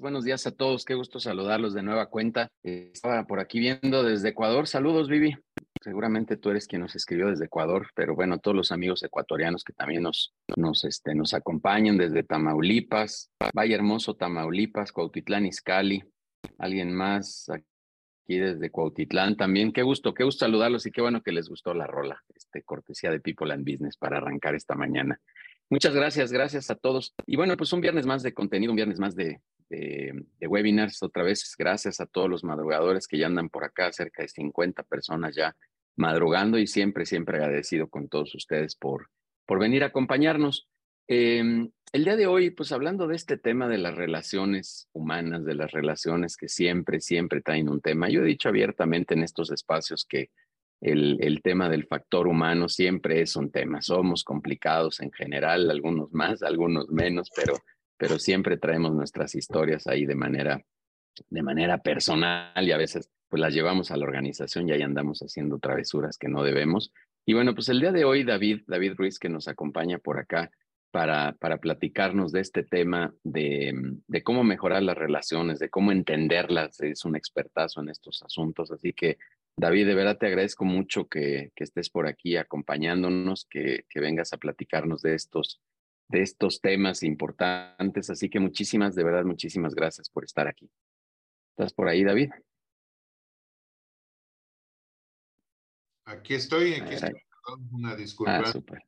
buenos días a todos. Qué gusto saludarlos de nueva cuenta. estaba por aquí viendo desde Ecuador. Saludos, Vivi. Seguramente tú eres quien nos escribió desde Ecuador, pero bueno, todos los amigos ecuatorianos que también nos, nos, este, nos acompañan desde Tamaulipas, Valle Hermoso, Tamaulipas, Cuautitlán, Izcalli, alguien más aquí desde Cuautitlán también. Qué gusto, qué gusto saludarlos y qué bueno que les gustó la rola, este, cortesía de People and Business para arrancar esta mañana. Muchas gracias, gracias a todos. Y bueno, pues un viernes más de contenido, un viernes más de, webinars. Otra vez, gracias a todos los madrugadores que ya andan por acá, cerca de 50 personas ya madrugando y siempre, siempre agradecido con todos ustedes por, por venir a acompañarnos. Em, el día de hoy, pues hablando de este tema de las relaciones humanas, de las relaciones que siempre, siempre traen un tema. Yo he dicho abiertamente en estos espacios que el, el, tema del factor humano siempre es un tema. Somos complicados en general, algunos más, algunos menos, pero, pero siempre traemos nuestras historias ahí de manera, de manera personal y a veces pues las llevamos a la organización y ahí andamos haciendo travesuras que no debemos. Y bueno, pues el día de hoy David, David Ruiz que nos acompaña por acá para, para platicarnos de este tema de, de cómo mejorar las relaciones, de cómo entenderlas. Es un expertazo en estos asuntos, así que David, de verdad te agradezco mucho que, que estés por aquí acompañándonos, que, que, vengas a platicarnos de estos, de estos temas importantes. Así que muchísimas, de verdad, muchísimas gracias por estar aquí. ¿Estás por ahí, David? Aquí estoy, aquí estoy. Una disculpa. Ah,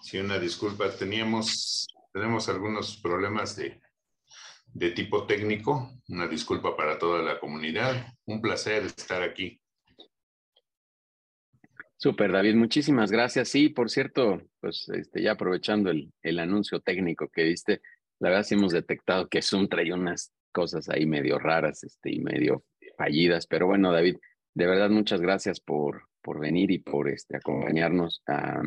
Sí, una disculpa. Teníamos, tenemos algunos problemas de, de tipo técnico. Una disculpa para toda la comunidad. Un placer estar aquí. Súper, David, muchísimas gracias. Sí, por cierto, pues este, ya aprovechando el, el anuncio técnico que diste, la verdad sí hemos detectado que Zoom trae unas cosas ahí medio raras este, y medio fallidas, pero bueno, David, de verdad muchas gracias por, por venir y por este, acompañarnos a,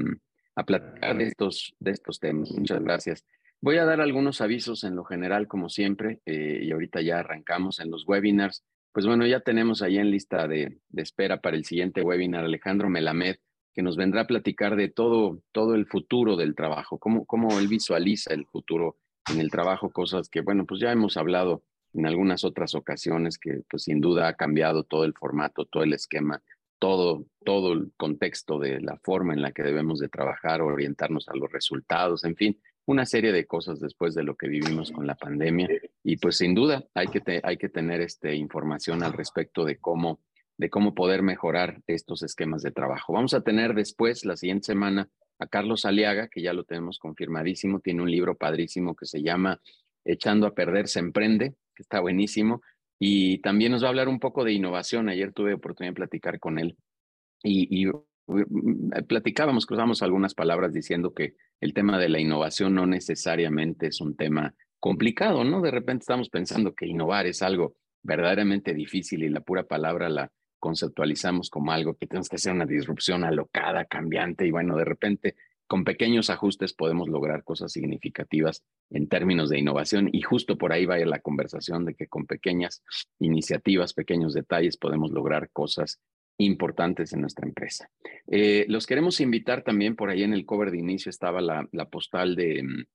a platicar de estos, de estos temas. Muchas gracias. Voy a dar algunos avisos en lo general, como siempre, eh, y ahorita ya arrancamos en los webinars. Pues bueno, ya tenemos ahí en lista de, de, espera para el siguiente webinar Alejandro Melamed, que nos vendrá a platicar de todo, todo el futuro del trabajo, cómo, cómo él visualiza el futuro en el trabajo, cosas que, bueno, pues ya hemos hablado en algunas otras ocasiones, que pues sin duda ha cambiado todo el formato, todo el esquema, todo, todo el contexto de la forma en la que debemos de trabajar, orientarnos a los resultados, en fin, una serie de cosas después de lo que vivimos con la pandemia. Y pues sin duda hay que, hay que tener este, información al respecto de cómo, de cómo poder mejorar estos esquemas de trabajo. Vamos a tener después, la siguiente semana, a Carlos Aliaga, que ya lo tenemos confirmadísimo, tiene un libro padrísimo que se llama Echando a Perder se emprende, que está buenísimo. Y también nos va a hablar un poco de innovación. Ayer tuve oportunidad de platicar con él y, platicábamos, cruzamos algunas palabras diciendo que el tema de la innovación no necesariamente es un tema complicado, ¿no? De repente estamos pensando que innovar es algo verdaderamente difícil y la pura palabra la conceptualizamos como algo que tenemos que hacer una disrupción alocada, cambiante y bueno, de repente con pequeños ajustes podemos lograr cosas significativas en términos de innovación y justo por ahí vaya la conversación de que con pequeñas iniciativas, pequeños detalles podemos lograr cosas importantes en nuestra empresa. Eh, los queremos invitar también, por ahí en el cover de inicio estaba la, postal de, mm,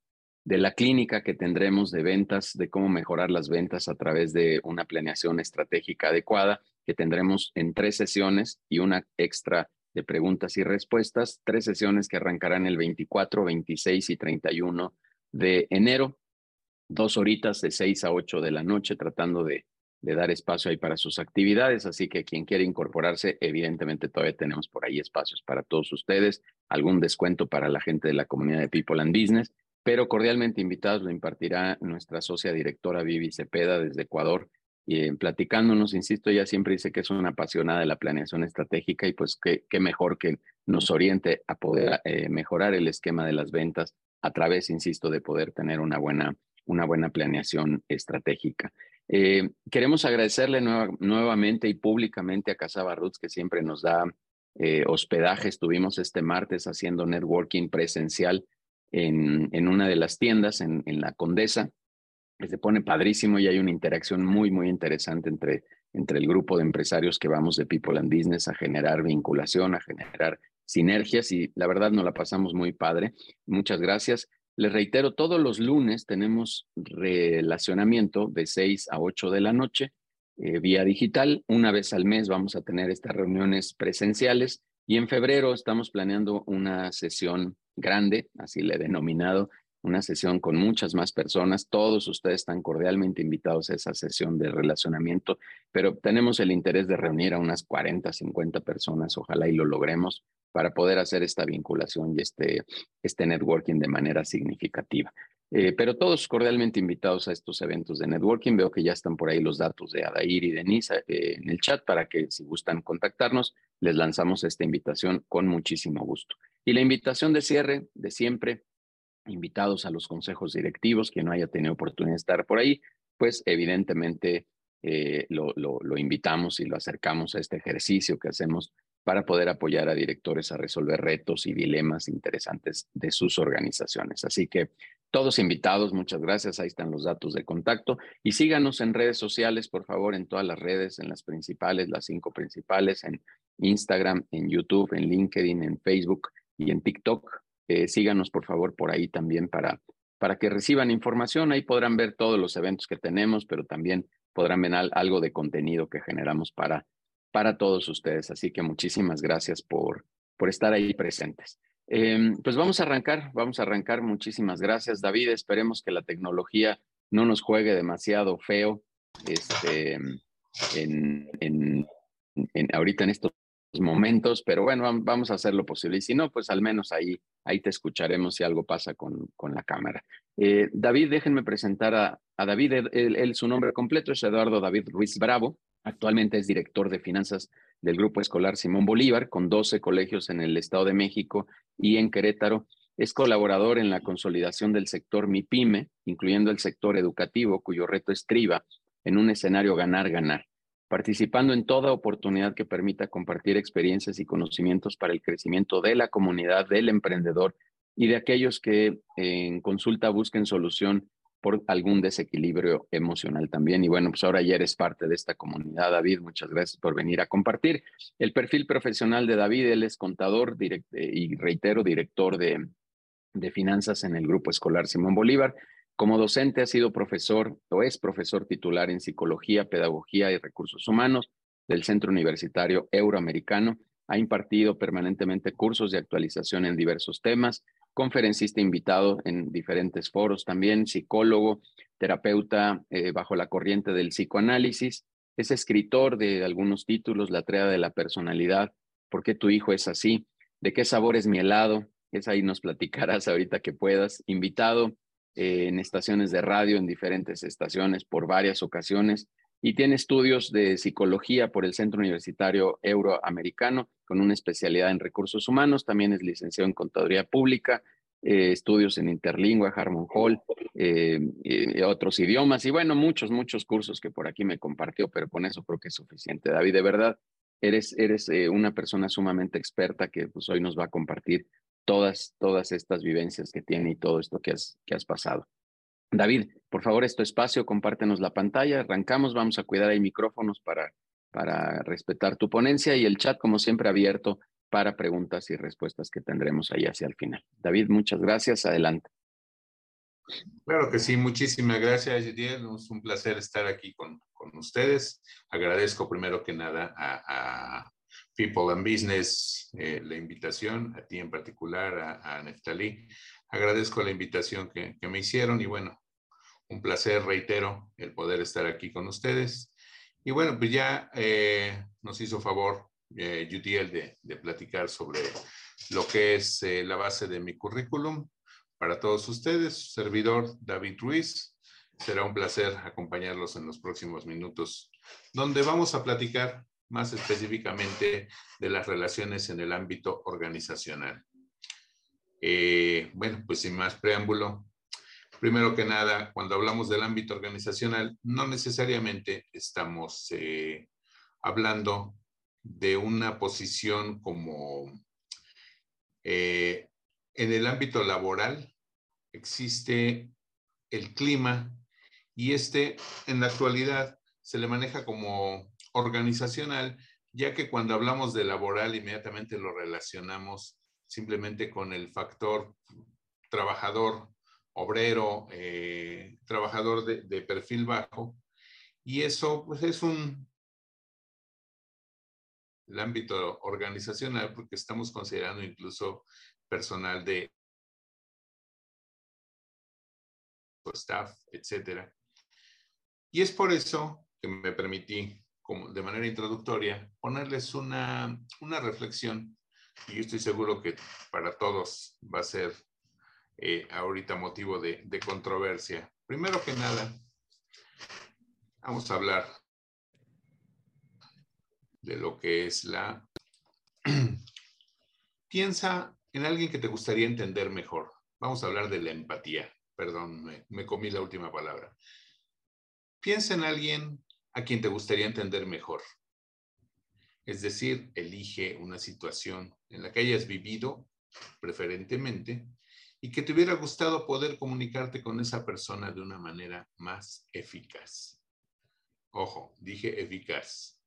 de la clínica que tendremos de ventas, de cómo mejorar las ventas a través de una planeación estratégica adecuada, que tendremos en tres sesiones y una extra de preguntas y respuestas, tres sesiones que arrancarán el 24, 26 y 31 de enero, dos horitas de 6 a 8 de la noche, tratando de de dar espacio ahí para sus actividades, así que quien quiere incorporarse, evidentemente todavía tenemos por ahí espacios para todos ustedes, algún descuento para la gente de la comunidad de People and Business, pero cordialmente invitados lo impartirá nuestra socia directora Vivi Cepeda desde Ecuador, y eh, platicándonos, insisto, ella siempre dice que es una apasionada de la planeación estratégica y pues qué, qué mejor que nos oriente a poder eh, mejorar el esquema de las ventas a través, insisto, de poder tener una buena, una buena planeación estratégica. Eh, queremos agradecerle nuevamente y públicamente a Casaba Roots que siempre nos da eh, hospedaje. Estuvimos este martes haciendo networking presencial en, una de las tiendas en, en, la Condesa. Se pone padrísimo y hay una interacción muy, muy interesante entre, entre el grupo de empresarios que vamos de People and Business a generar vinculación, a generar sinergias y la verdad nos la pasamos muy padre. Muchas gracias. Les reitero, todos los lunes tenemos relacionamiento de 6 a 8 de la noche eh, vía digital. Una vez al mes vamos a tener estas reuniones presenciales y en febrero estamos planeando una sesión grande, así le he denominado, una sesión con muchas más personas. Todos ustedes están cordialmente invitados a esa sesión de relacionamiento, pero tenemos el interés de reunir a unas 40, 50 personas, ojalá y lo logremos para poder hacer esta vinculación y este, este networking de manera significativa. Eh, pero todos cordialmente invitados a estos eventos de networking. Veo que ya están por ahí los datos de Adair y Denise eh, en el chat para que si gustan contactarnos, les lanzamos esta invitación con muchísimo gusto. Y la invitación de cierre de siempre, invitados a los consejos directivos, quien no haya tenido oportunidad de estar por ahí, pues evidentemente eh, lo, lo, invitamos y lo acercamos a este ejercicio que hacemos para poder apoyar a directores a resolver retos y dilemas interesantes de sus organizaciones. Así que todos invitados, muchas gracias. Ahí están los datos de contacto. Y síganos en redes sociales, por favor, en todas las redes, en las principales, las cinco principales, en Instagram, en YouTube, en LinkedIn, en Facebook y en TikTok. Eh, síganos, por favor, por ahí también para, para que reciban información. Ahí podrán ver todos los eventos que tenemos, pero también podrán ver algo de contenido que generamos para, para todos ustedes. Así que muchísimas gracias por, por estar ahí presentes. Em, pues vamos a arrancar, vamos a arrancar. Muchísimas gracias, David. Esperemos que la tecnología no nos juegue demasiado feo este, en, en, en, ahorita en estos momentos, pero bueno, vamos a hacer lo posible. Y si no, pues al menos ahí, ahí te escucharemos si algo pasa con, con la cámara. Eh, David, déjenme presentar a, a David. Él, su nombre completo es Eduardo David Ruiz Bravo. Actualmente es director de finanzas del Grupo Escolar Simón Bolívar, con 12 colegios en el Estado de México y en Querétaro. Es colaborador en la consolidación del sector MIPYME, incluyendo el sector educativo, cuyo reto estriba en un escenario ganar-ganar participando en toda oportunidad que permita compartir experiencias y conocimientos para el crecimiento de la comunidad, del emprendedor y de aquellos que en consulta busquen solución por algún desequilibrio emocional también. Y bueno, pues ahora ya eres parte de esta comunidad, David. Muchas gracias por venir a compartir. El perfil profesional de David, él es contador eh, y reitero, director de, de finanzas en el Grupo Escolar Simón Bolívar. Como docente ha sido profesor o es profesor titular en Psicología, Pedagogía y Recursos Humanos del Centro Universitario Euroamericano. Ha impartido permanentemente cursos de actualización en diversos temas, conferencista invitado en diferentes foros también, psicólogo, terapeuta eh, bajo la corriente del psicoanálisis. Es escritor de algunos títulos, La Trea de la Personalidad, ¿Por qué tu hijo es así? ¿De qué sabor es mi helado? Es ahí nos platicarás ahorita que puedas. Invitado eh, en estaciones de radio, en diferentes estaciones por varias ocasiones y tiene estudios de psicología por el Centro Universitario Euroamericano con una especialidad en recursos humanos. También es licenciado en Contaduría Pública, eh, estudios en Interlingua, Harmon Hall, eh, otros idiomas y bueno, muchos, muchos cursos que por aquí me compartió, pero con eso creo que es suficiente. David, de verdad, eres, eres una persona sumamente experta que pues, hoy nos va a compartir todas, todas estas vivencias que tiene y todo esto que has, que has pasado. David, por favor, este espacio, compártenos la pantalla, arrancamos, vamos a cuidar ahí micrófonos para, para respetar tu ponencia y el chat, como siempre, abierto para preguntas y respuestas que tendremos ahí hacia el final. David, muchas gracias, adelante. Claro que sí, muchísimas gracias, Yediel. Es un placer estar aquí con, con ustedes. Agradezco primero que nada a, People and Business eh, la invitación, a ti en particular, a, a Neftalí. Agradezco la invitación que, me hicieron y bueno, un placer, reitero, el poder estar aquí con ustedes. Y bueno, pues ya eh, nos hizo favor eh, de, de, platicar sobre lo que es eh, la base de mi currículum. Para todos ustedes, servidor David Ruiz, será un placer acompañarlos en los próximos minutos, donde vamos a platicar más específicamente de las relaciones en el ámbito organizacional. Eh, bueno, pues sin más preámbulo, primero que nada, cuando hablamos del ámbito organizacional, no necesariamente estamos eh, hablando de una posición como eh, en el ámbito laboral existe el clima y este en la actualidad se le maneja como organizacional, ya que cuando hablamos de laboral inmediatamente lo relacionamos simplemente con el factor trabajador obrero, eh, trabajador de, de, perfil bajo. Y eso pues es un el ámbito organizacional porque estamos considerando incluso personal de staff, etcétera. Y es por eso que me permití, como de manera introductoria, ponerles una, una reflexión y yo estoy seguro que para todos va a ser eh, ahorita motivo de, controversia. Primero que nada, vamos a hablar de lo que es la... Piensa en alguien que te gustaría entender mejor. Vamos a hablar de la empatía. Perdón, me, me comí la última palabra. Piensa en alguien a quien te gustaría entender mejor. Es decir, elige una situación en la que hayas vivido preferentemente y que te hubiera gustado poder comunicarte con esa persona de una manera más eficaz. Ojo, dije eficaz.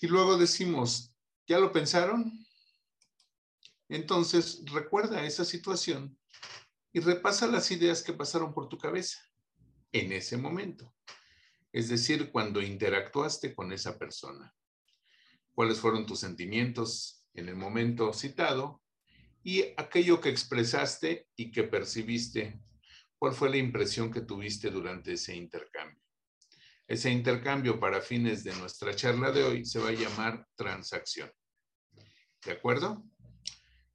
Y luego decimos, ¿ya lo pensaron? Entonces, recuerda esa situación y repasa las ideas que pasaron por tu cabeza en ese momento. Es decir, cuando interactuaste con esa persona. ¿Cuáles fueron tus sentimientos en el momento citado? Y aquello que expresaste y que percibiste. ¿Cuál fue la impresión que tuviste durante ese intercambio? Ese intercambio para fines de nuestra charla de hoy se va a llamar transacción. ¿De acuerdo?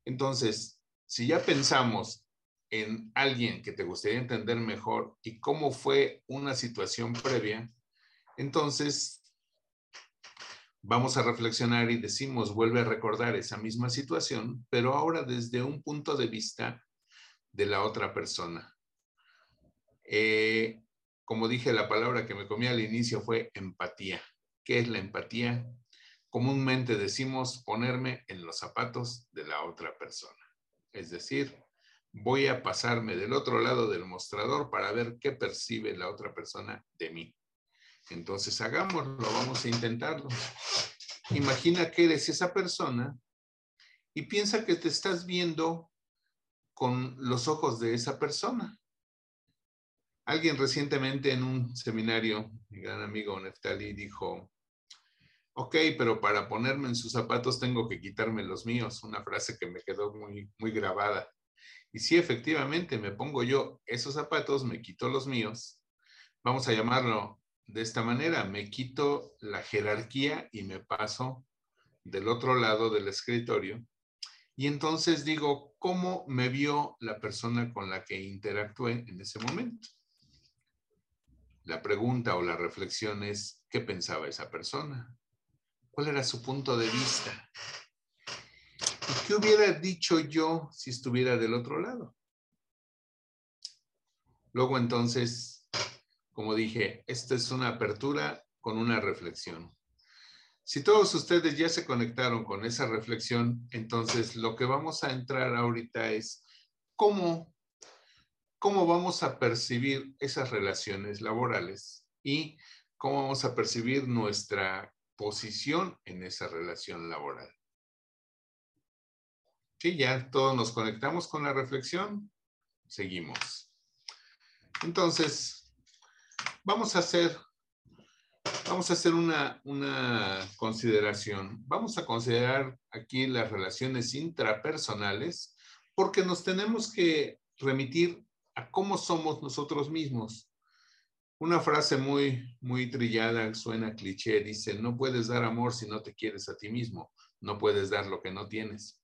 Entonces, si ya pensamos en alguien que te gustaría entender mejor y cómo fue una situación previa, entonces vamos a reflexionar y decimos, vuelve a recordar esa misma situación, pero ahora desde un punto de vista de la otra persona. Eh, como dije, la palabra que me comí al inicio fue empatía. ¿Qué es la empatía? Comúnmente decimos ponerme en los zapatos de la otra persona. Es decir, voy a pasarme del otro lado del mostrador para ver qué percibe la otra persona de mí. Entonces hagámoslo, vamos a intentarlo. Imagina que eres esa persona y piensa que te estás viendo con los ojos de esa persona. Alguien recientemente en un seminario, mi gran amigo Neftali, dijo, ok, pero para ponerme en sus zapatos tengo que quitarme los míos, una frase que me quedó muy, muy grabada. Y si efectivamente me pongo yo esos zapatos, me quito los míos, vamos a llamarlo de esta manera, me quito la jerarquía y me paso del otro lado del escritorio. Y entonces digo, ¿cómo me vio la persona con la que interactué en ese momento? La pregunta o la reflexión es, ¿qué pensaba esa persona? ¿Cuál era su punto de vista? ¿Y qué hubiera dicho yo si estuviera del otro lado? Luego entonces, como dije, esta es una apertura con una reflexión. Si todos ustedes ya se conectaron con esa reflexión, entonces lo que vamos a entrar ahorita es cómo cómo vamos a percibir esas relaciones laborales y cómo vamos a percibir nuestra posición en esa relación laboral. Sí, ya todos nos conectamos con la reflexión. Seguimos. Entonces, vamos a hacer, vamos a hacer una, una consideración. Vamos a considerar aquí las relaciones intrapersonales porque nos tenemos que remitir a cómo somos nosotros mismos. Una frase muy, muy trillada, suena cliché, dice, no puedes dar amor si no te quieres a ti mismo, no puedes dar lo que no tienes.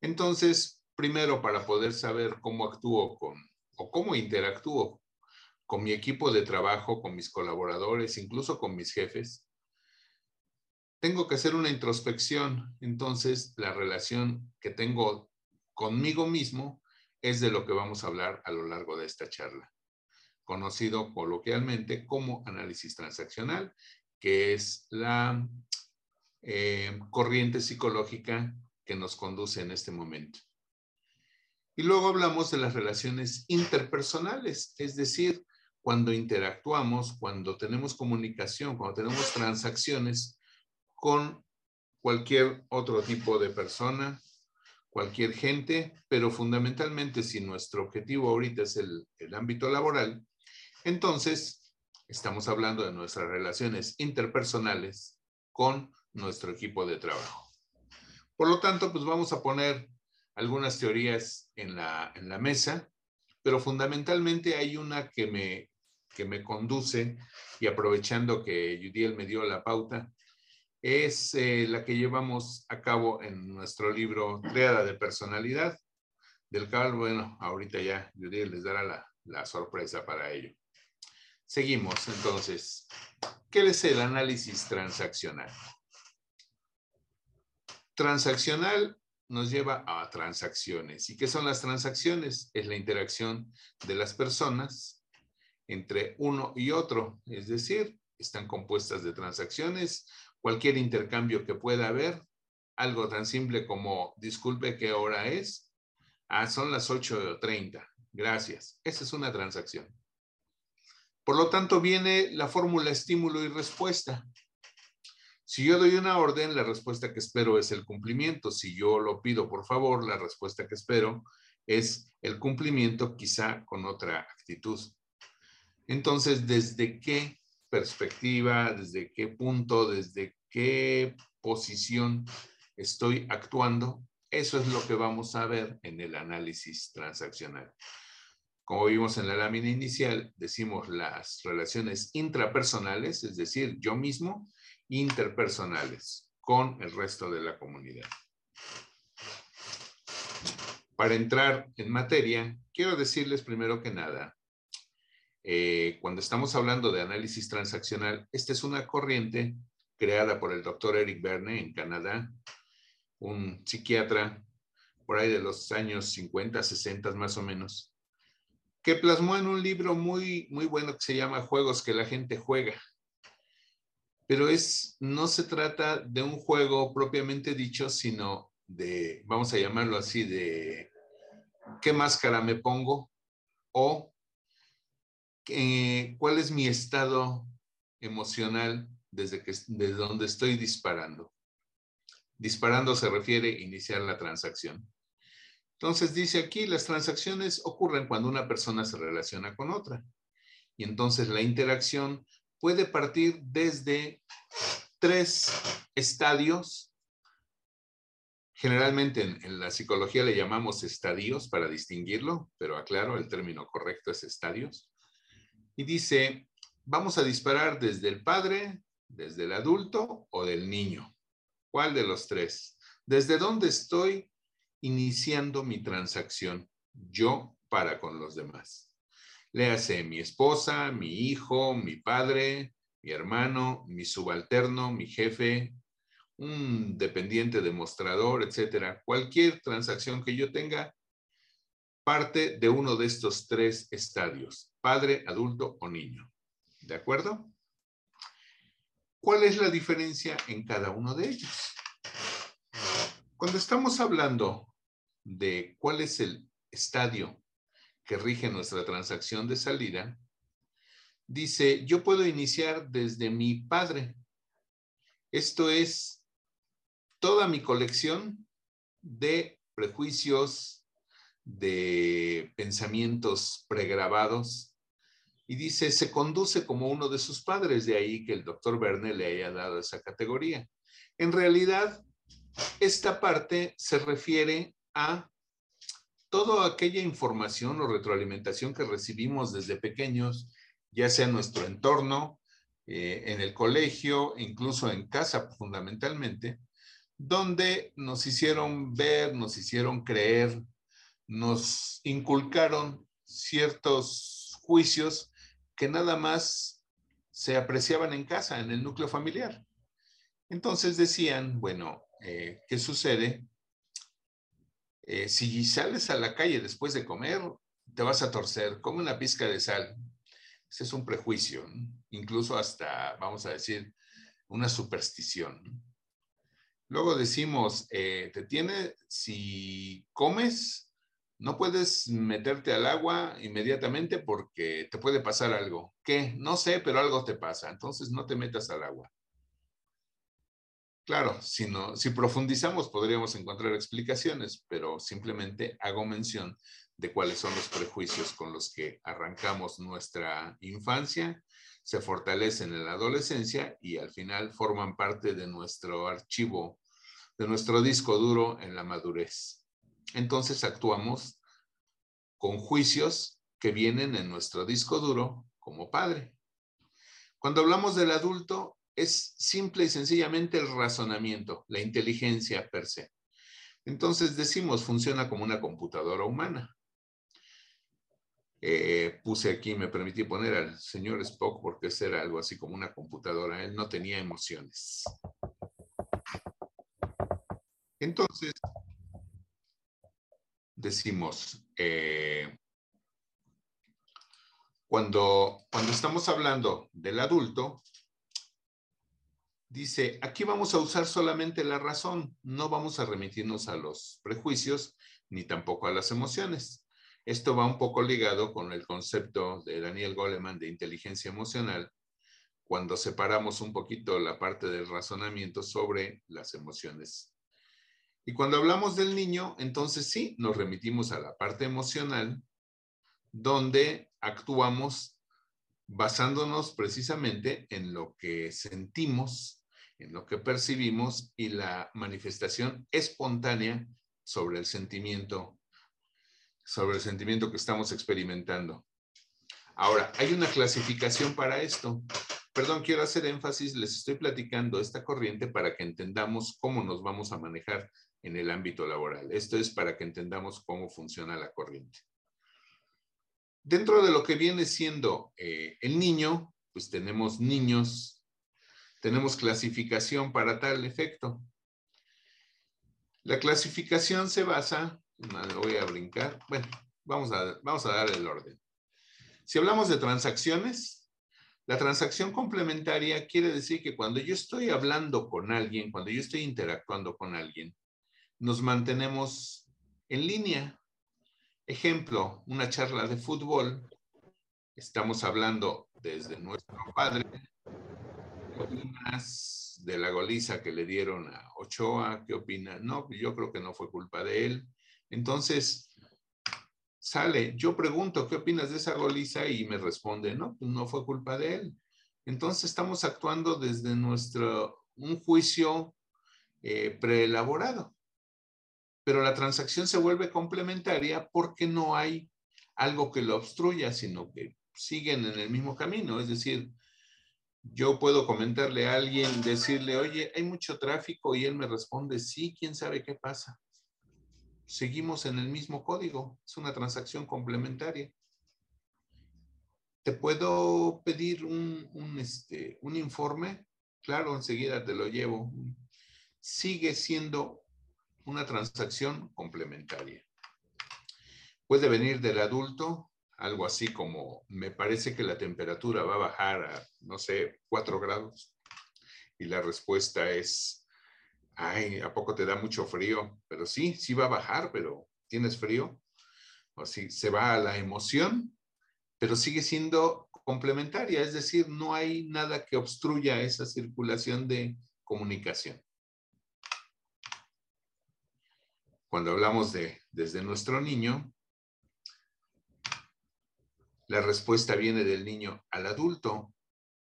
Entonces, primero, para poder saber cómo actúo con, o cómo interactúo con mi equipo de trabajo, con mis colaboradores, incluso con mis jefes, tengo que hacer una introspección. Entonces, la relación que tengo conmigo mismo es de lo que vamos a hablar a lo largo de esta charla, conocido coloquialmente como análisis transaccional, que es la eh, corriente psicológica que nos conduce en este momento. Y luego hablamos de las relaciones interpersonales, es decir, cuando interactuamos, cuando tenemos comunicación, cuando tenemos transacciones con cualquier otro tipo de persona, cualquier gente, pero fundamentalmente si nuestro objetivo ahorita es el, el ámbito laboral, entonces estamos hablando de nuestras relaciones interpersonales con nuestro equipo de trabajo. Por lo tanto, pues vamos a poner algunas teorías en la, en la mesa, pero fundamentalmente hay una que me, que me conduce y aprovechando que Judiel me dio la pauta, es eh, la que llevamos a cabo en nuestro libro Creada de Personalidad, del cual, bueno, ahorita ya Judiel les dará la, la sorpresa para ello. Seguimos entonces. ¿Qué es el análisis transaccional? Transaccional nos lleva a transacciones. ¿Y qué son las transacciones? Es la interacción de las personas entre uno y otro. Es decir, están compuestas de transacciones. Cualquier intercambio que pueda haber, algo tan simple como, disculpe, ¿qué hora es? Ah, son las 8.30. Gracias. Esa es una transacción. Por lo tanto, viene la fórmula estímulo y respuesta. Si yo doy una orden, la respuesta que espero es el cumplimiento. Si yo lo pido, por favor, la respuesta que espero es el cumplimiento, quizá con otra actitud. Entonces, ¿desde qué perspectiva, desde qué punto, desde qué posición estoy actuando? Eso es lo que vamos a ver en el análisis transaccional. Como vimos en la lámina inicial, decimos las relaciones intrapersonales, es decir, yo mismo, interpersonales con el resto de la comunidad. Para entrar en materia, quiero decirles primero que nada, eh, cuando estamos hablando de análisis transaccional, esta es una corriente creada por el doctor Eric Verne en Canadá, un psiquiatra por ahí de los años 50, 60 más o menos, que plasmó en un libro muy, muy bueno que se llama Juegos que la gente juega pero es, no se trata de un juego propiamente dicho, sino de, vamos a llamarlo así, de qué máscara me pongo o eh, cuál es mi estado emocional desde, que, desde donde estoy disparando. Disparando se refiere a iniciar la transacción. Entonces dice aquí, las transacciones ocurren cuando una persona se relaciona con otra. Y entonces la interacción puede partir desde tres estadios. Generalmente en, la psicología le llamamos estadios para distinguirlo, pero aclaro, el término correcto es estadios. Y dice, vamos a disparar desde el padre, desde el adulto o del niño. ¿Cuál de los tres? ¿Desde dónde estoy iniciando mi transacción? Yo para con los demás. Léase mi esposa, mi hijo, mi padre, mi hermano, mi subalterno, mi jefe, un dependiente demostrador, etcétera. Cualquier transacción que yo tenga parte de uno de estos tres estadios, padre, adulto o niño. ¿De acuerdo? ¿Cuál es la diferencia en cada uno de ellos? Cuando estamos hablando de cuál es el estadio que rige nuestra transacción de salida, dice, yo puedo iniciar desde mi padre. Esto es toda mi colección de prejuicios, de pensamientos pregrabados. Y dice, se conduce como uno de sus padres, de ahí que el doctor Verne le haya dado esa categoría. En realidad, esta parte se refiere a toda aquella información o retroalimentación que recibimos desde pequeños, ya sea en nuestro entorno, eh, en el colegio, incluso en casa fundamentalmente, donde nos hicieron ver, nos hicieron creer, nos inculcaron ciertos juicios que nada más se apreciaban en casa, en el núcleo familiar. Entonces decían, bueno, eh, ¿qué sucede eh, si sales a la calle después de comer, te vas a torcer, come una pizca de sal. Ese es un prejuicio, incluso hasta, vamos a decir, una superstición. Luego decimos, eh, te tiene, si comes, no puedes meterte al agua inmediatamente porque te puede pasar algo. ¿Qué? No sé, pero algo te pasa. Entonces no te metas al agua. Claro, si, si profundizamos podríamos encontrar explicaciones, pero simplemente hago mención de cuáles son los prejuicios con los que arrancamos nuestra infancia, se fortalecen en la adolescencia y al final forman parte de nuestro archivo, de nuestro disco duro en la madurez. Entonces actuamos con juicios que vienen en nuestro disco duro como padre. Cuando hablamos del adulto, es simple y sencillamente el razonamiento, la inteligencia per se. Entonces decimos, funciona como una computadora humana. Eh, puse aquí, me permití poner al señor Spock porque ese era algo así como una computadora. Él no tenía emociones. Entonces, decimos, eh, cuando, cuando estamos hablando del adulto, dice, aquí vamos a usar solamente la razón, no vamos a remitirnos a los prejuicios ni tampoco a las emociones. Esto va un poco ligado con el concepto de Daniel Goleman de inteligencia emocional, cuando separamos un poquito la parte del razonamiento sobre las emociones. Y cuando hablamos del niño, entonces sí, nos remitimos a la parte emocional, donde actuamos basándonos precisamente en lo que sentimos, en lo que percibimos y la manifestación espontánea sobre el sentimiento sobre el sentimiento que estamos experimentando. Ahora, hay una clasificación para esto. Perdón, quiero hacer énfasis, les estoy platicando esta corriente para que entendamos cómo nos vamos a manejar en el ámbito laboral. Esto es para que entendamos cómo funciona la corriente. Dentro de lo que viene siendo eh, el niño, pues tenemos niños, tenemos clasificación para tal efecto. La clasificación se basa lo voy a brincar. Bueno, vamos a, vamos a dar el orden. Si hablamos de transacciones, la transacción complementaria quiere decir que cuando yo estoy hablando con alguien, cuando yo estoy interactuando con alguien, nos mantenemos en línea. Ejemplo, una charla de fútbol. Estamos hablando desde nuestro padre, de la goliza que le dieron a Ochoa, ¿qué opina? No, yo creo que no fue culpa de él. Entonces, sale, yo pregunto, ¿qué opinas de esa goliza? Y me responde, no, pues no fue culpa de él. Entonces estamos actuando desde nuestro, un juicio eh, preelaborado. Pero la transacción se vuelve complementaria porque no hay algo que lo obstruya, sino que siguen en el mismo camino. Es decir, yo puedo comentarle a alguien, decirle, oye, hay mucho tráfico y él me responde, sí, quién sabe qué pasa seguimos en el mismo código. Es una transacción complementaria. ¿Te puedo pedir un, este, un informe? Claro, enseguida te lo llevo. Sigue siendo una transacción complementaria. Puede venir del adulto, algo así como, me parece que la temperatura va a bajar a, no sé, 4 grados. Y la respuesta es, ay, ¿a poco te da mucho frío? Pero sí, sí va a bajar, pero ¿tienes frío? O sí, se va a la emoción, pero sigue siendo complementaria, es decir, no hay nada que obstruya esa circulación de comunicación. Cuando hablamos de desde nuestro niño, la respuesta viene del niño al adulto.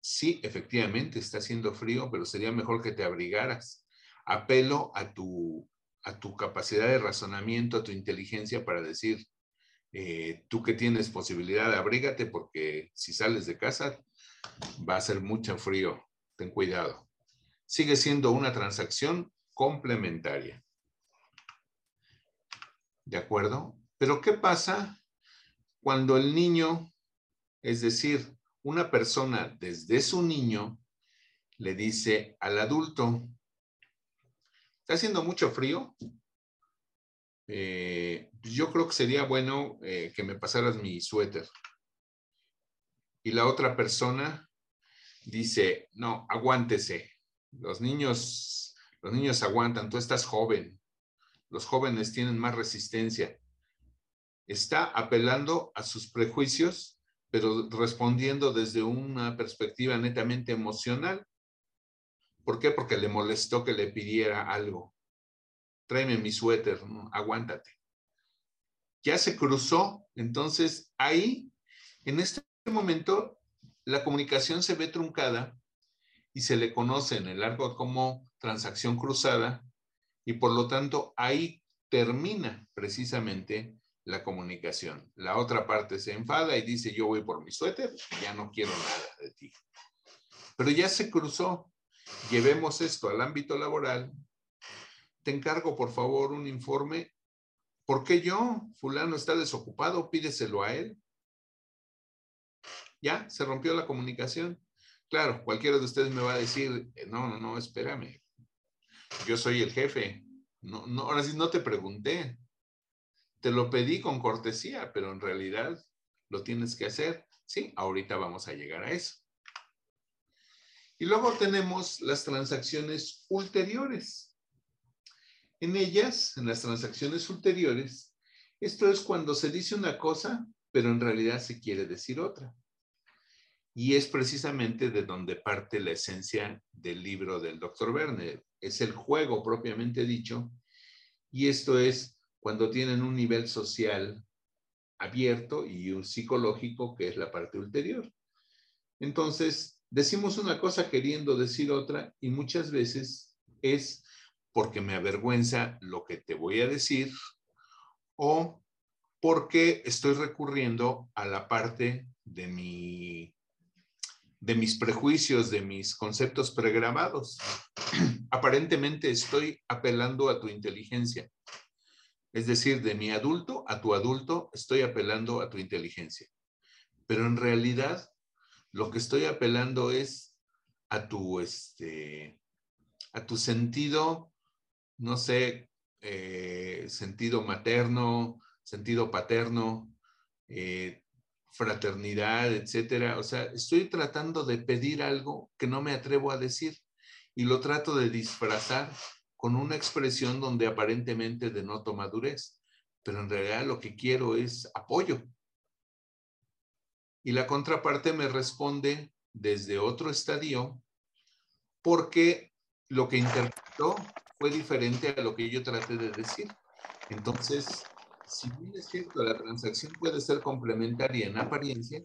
Sí, efectivamente está haciendo frío, pero sería mejor que te abrigaras apelo a tu, a tu capacidad de razonamiento, a tu inteligencia para decir, eh, tú que tienes posibilidad, abrígate porque si sales de casa va a ser mucho frío, ten cuidado. Sigue siendo una transacción complementaria. ¿De acuerdo? Pero ¿qué pasa cuando el niño, es decir, una persona desde su niño, le dice al adulto, Está haciendo mucho frío. Eh, yo creo que sería bueno eh, que me pasaras mi suéter. Y la otra persona dice, no, aguántese. Los niños, los niños aguantan, tú estás joven. Los jóvenes tienen más resistencia. Está apelando a sus prejuicios, pero respondiendo desde una perspectiva netamente emocional ¿Por qué? Porque le molestó que le pidiera algo. Tráeme mi suéter, aguántate. Ya se cruzó, entonces ahí, en este momento, la comunicación se ve truncada y se le conoce en el arco como transacción cruzada y por lo tanto ahí termina precisamente la comunicación. La otra parte se enfada y dice, yo voy por mi suéter, ya no quiero nada de ti. Pero ya se cruzó. Llevemos esto al ámbito laboral. Te encargo, por favor, un informe. ¿Por qué yo? Fulano está desocupado, pídeselo a él. Ya, se rompió la comunicación. Claro, cualquiera de ustedes me va a decir, eh, no, no, no, espérame. Yo soy el jefe. No, no, ahora sí no te pregunté. Te lo pedí con cortesía, pero en realidad lo tienes que hacer. Sí, ahorita vamos a llegar a eso. Y luego tenemos las transacciones ulteriores. En ellas, en las transacciones ulteriores, esto es cuando se dice una cosa, pero en realidad se quiere decir otra. Y es precisamente de donde parte la esencia del libro del doctor Werner. Es el juego propiamente dicho. Y esto es cuando tienen un nivel social abierto y un psicológico que es la parte ulterior. Entonces, decimos una cosa queriendo decir otra y muchas veces es porque me avergüenza lo que te voy a decir o porque estoy recurriendo a la parte de mi de mis prejuicios, de mis conceptos pregrabados. Aparentemente estoy apelando a tu inteligencia. Es decir, de mi adulto a tu adulto estoy apelando a tu inteligencia. Pero en realidad lo que estoy apelando es a tu, este, a tu sentido, no sé, eh, sentido materno, sentido paterno, eh, fraternidad, etcétera. O sea, estoy tratando de pedir algo que no me atrevo a decir y lo trato de disfrazar con una expresión donde aparentemente denoto madurez, pero en realidad lo que quiero es apoyo. Y la contraparte me responde desde otro estadio porque lo que interpretó fue diferente a lo que yo traté de decir. Entonces, si bien es cierto, la transacción puede ser complementaria en apariencia,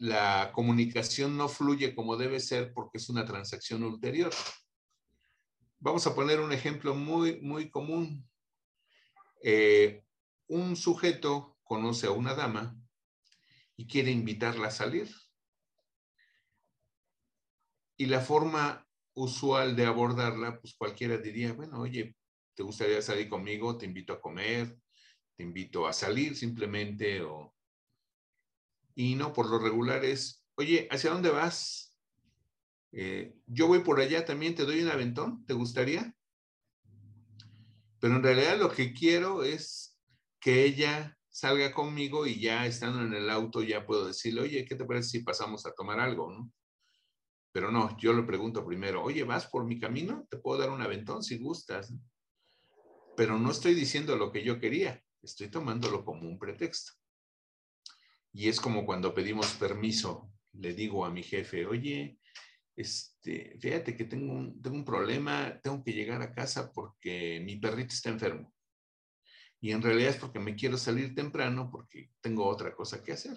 la comunicación no fluye como debe ser porque es una transacción ulterior. Vamos a poner un ejemplo muy, muy común. Eh, un sujeto conoce a una dama y quiere invitarla a salir. Y la forma usual de abordarla, pues cualquiera diría, bueno, oye, ¿te gustaría salir conmigo? Te invito a comer, te invito a salir simplemente o... Y no, por lo regular es, oye, ¿hacia dónde vas? Eh, yo voy por allá también, te doy un aventón, ¿te gustaría? Pero en realidad lo que quiero es que ella salga conmigo y ya estando en el auto ya puedo decirle, oye, ¿qué te parece si pasamos a tomar algo? ¿no? Pero no, yo le pregunto primero, oye, ¿vas por mi camino? Te puedo dar un aventón si gustas pero no estoy diciendo lo que yo quería, estoy tomándolo como un pretexto. Y es como cuando pedimos permiso, le digo a mi jefe, oye, este, fíjate que tengo un, tengo un problema, tengo que llegar a casa porque mi perrito está enfermo. Y en realidad es porque me quiero salir temprano porque tengo otra cosa que hacer.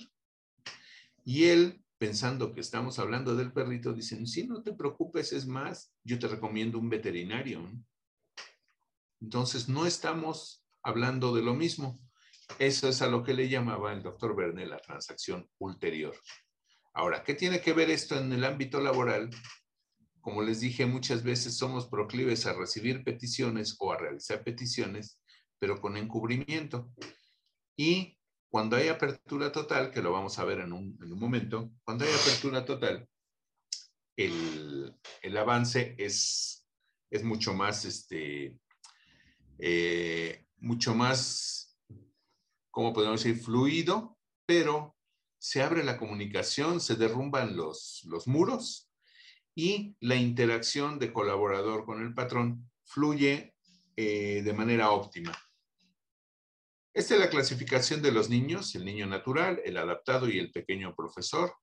Y él, pensando que estamos hablando del perrito, dice, sí, no te preocupes, es más, yo te recomiendo un veterinario. Entonces, no estamos hablando de lo mismo. Eso es a lo que le llamaba el doctor Verne la transacción ulterior. Ahora, ¿qué tiene que ver esto en el ámbito laboral? Como les dije, muchas veces somos proclives a recibir peticiones o a realizar peticiones, pero con encubrimiento. Y cuando hay apertura total, que lo vamos a ver en un, momento, cuando hay apertura total, el, avance es, es mucho más este, eh, mucho más, ¿cómo podemos decir?, fluido, pero se abre la comunicación, se derrumban los, los muros y la interacción de colaborador con el patrón fluye eh, de manera óptima. Esta es la clasificación de los niños, el niño natural, el adaptado y el pequeño profesor.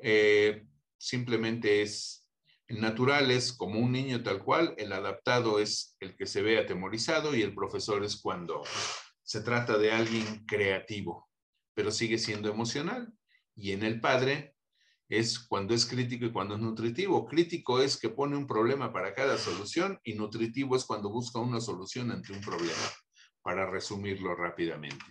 Eh, simplemente es, el natural es como un niño tal cual, el adaptado es el que se ve atemorizado y el profesor es cuando se trata de alguien creativo, pero sigue siendo emocional. Y en el padre es cuando es crítico y cuando es nutritivo. Crítico es que pone un problema para cada solución y nutritivo es cuando busca una solución ante un problema, para resumirlo rápidamente.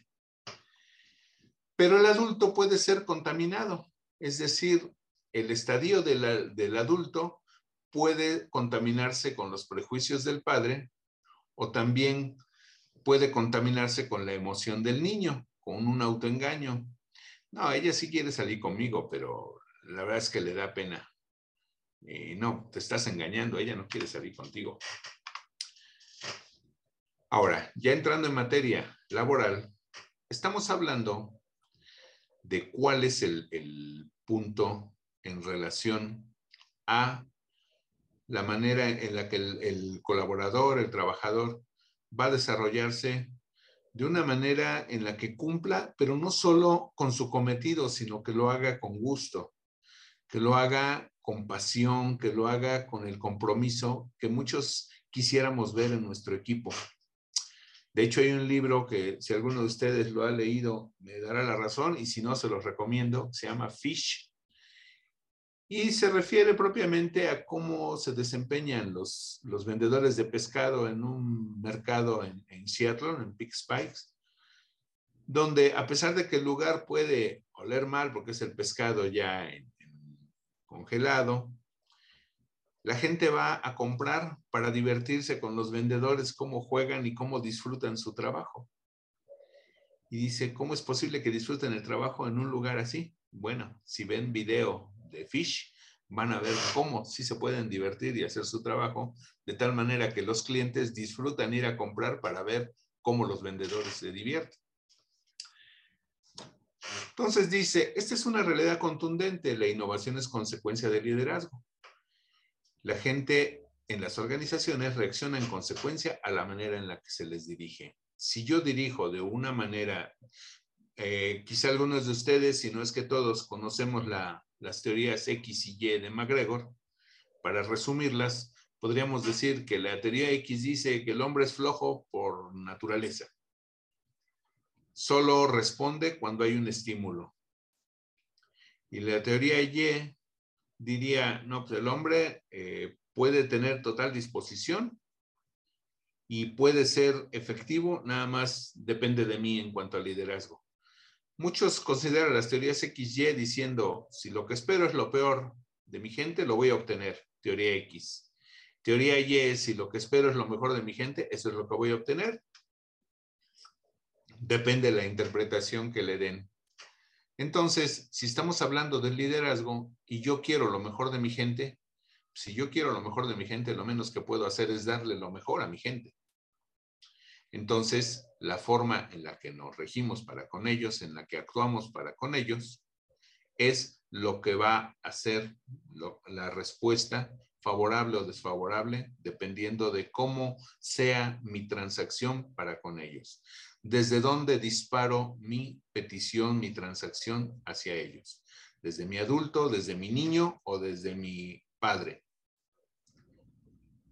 Pero el adulto puede ser contaminado, es decir, el estadio del adulto puede contaminarse con los prejuicios del padre o también puede contaminarse con la emoción del niño, con un autoengaño. No, ella sí quiere salir conmigo, pero la verdad es que le da pena. Y no, te estás engañando, ella no quiere salir contigo. Ahora, ya entrando en materia laboral, estamos hablando de cuál es el, el punto en relación a la manera en la que el, colaborador, el trabajador, va a desarrollarse de una manera en la que cumpla, pero no solo con su cometido, sino que lo haga con gusto, que lo haga con pasión, que lo haga con el compromiso que muchos quisiéramos ver en nuestro equipo. De hecho, hay un libro que si alguno de ustedes lo ha leído, me dará la razón, y si no, se los recomiendo, se llama Fish, y se refiere propiamente a cómo se desempeñan los, los vendedores de pescado en un mercado en, Seattle, en Big Spikes, donde a pesar de que el lugar puede oler mal porque es el pescado ya congelado, la gente va a comprar para divertirse con los vendedores, cómo juegan y cómo disfrutan su trabajo. Y dice, ¿cómo es posible que disfruten el trabajo en un lugar así? Bueno, si ven video de Fish, van a ver cómo sí se pueden divertir y hacer su trabajo, de tal manera que los clientes disfrutan ir a comprar para ver cómo los vendedores se divierten. Entonces dice, esta es una realidad contundente, la innovación es consecuencia del liderazgo. La gente en las organizaciones reacciona en consecuencia a la manera en la que se les dirige. Si yo dirijo de una manera, eh, quizá algunos de ustedes, si no es que todos, conocemos la las teorías X y Y de McGregor, para resumirlas, podríamos decir que la teoría X dice que el hombre es flojo por naturaleza. Solo responde cuando hay un estímulo. Y la teoría Y diría, no, pues el hombre eh, puede tener total disposición y puede ser efectivo, nada más depende de mí en cuanto al liderazgo. Muchos consideran las teorías XY diciendo, si lo que espero es lo peor de mi gente, lo voy a obtener, teoría X. Teoría Y, si lo que espero es lo mejor de mi gente, eso es lo que voy a obtener. Depende de la interpretación que le den. Entonces, si estamos hablando del liderazgo y yo quiero lo mejor de mi gente, si yo quiero lo mejor de mi gente, lo menos que puedo hacer es darle lo mejor a mi gente. Entonces, la forma en la que nos regimos para con ellos, en la que actuamos para con ellos, es lo que va a ser la respuesta favorable o desfavorable, dependiendo de cómo sea mi transacción para con ellos. Desde dónde disparo mi petición, mi transacción hacia ellos. Desde mi adulto, desde mi niño o desde mi padre.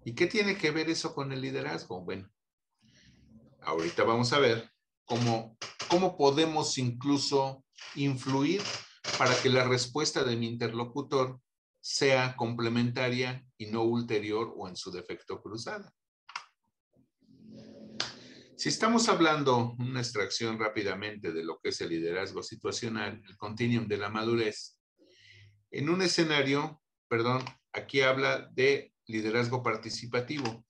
¿Y qué tiene que ver eso con el liderazgo? Bueno, ahorita vamos a ver cómo, cómo podemos incluso influir para que la respuesta de mi interlocutor sea complementaria y no ulterior o en su defecto cruzada. Si estamos hablando, una extracción rápidamente de lo que es el liderazgo situacional, el continuum de la madurez, en un escenario, perdón, aquí habla de liderazgo participativo.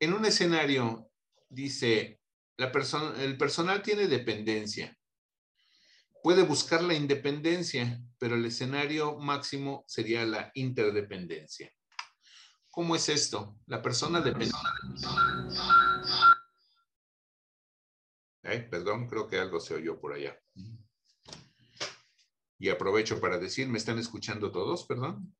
En un escenario dice, la persona, el personal tiene dependencia. Puede buscar la independencia, pero el escenario máximo sería la interdependencia. ¿Cómo es esto? La persona depende. perdón, creo que algo se oyó por allá. Y aprovecho para decir, ¿me están escuchando todos? Perdón.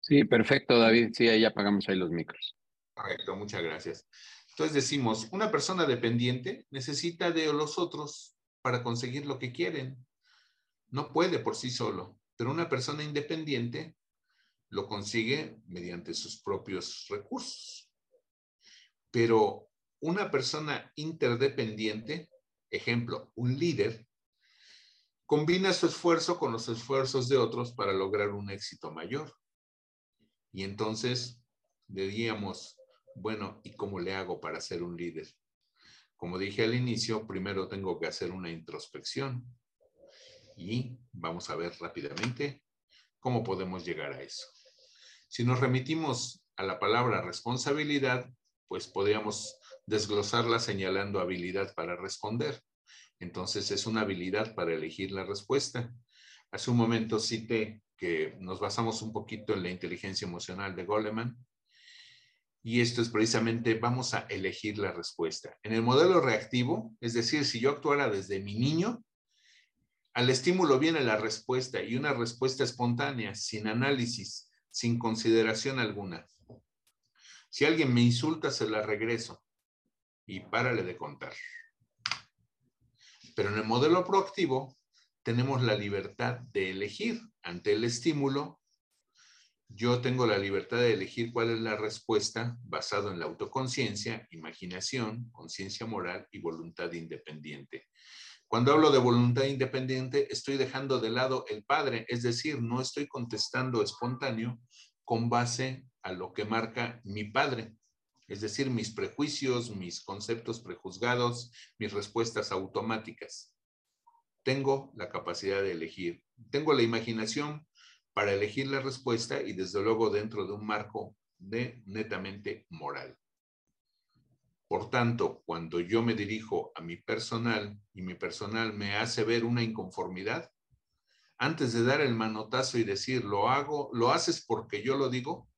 Sí, perfecto, David. Sí, ahí apagamos ahí los micros. Correcto, muchas gracias. Entonces decimos, una persona dependiente necesita de los otros para conseguir lo que quieren. No puede por sí solo. pero una persona independiente lo consigue mediante sus propios recursos. Pero una persona interdependiente, ejemplo, un líder, combina su esfuerzo con los esfuerzos de otros para lograr un éxito mayor. Y entonces diríamos, bueno, ¿y cómo le hago para ser un líder? Como dije al inicio, primero tengo que hacer una introspección y vamos a ver rápidamente cómo podemos llegar a eso. Si nos remitimos a la palabra responsabilidad, pues podríamos desglosarla señalando habilidad para responder. Entonces es una habilidad para elegir la respuesta. Hace un momento cité que nos basamos un poquito en la inteligencia emocional de Goleman. Y esto es precisamente, vamos a elegir la respuesta. En el modelo reactivo, es decir, si yo actuara desde mi niño, al estímulo viene la respuesta y una respuesta espontánea, sin análisis, sin consideración alguna. Si alguien me insulta, se la regreso y párale de contar. Pero en el modelo proactivo tenemos la libertad de elegir ante el estímulo. Yo tengo la libertad de elegir cuál es la respuesta basado en la autoconciencia, imaginación, conciencia moral y voluntad independiente. Cuando hablo de voluntad independiente, estoy dejando de lado el padre, es decir, no estoy contestando espontáneo con base a lo que marca mi padre, es decir, mis prejuicios, mis conceptos prejuzgados, mis respuestas automáticas. Tengo la capacidad de elegir, tengo la imaginación para elegir la respuesta y desde luego dentro de un marco de netamente moral. Por tanto, cuando yo me dirijo a mi personal y mi personal me hace ver una inconformidad, antes de dar el manotazo y decir, lo hago, lo haces porque yo lo digo,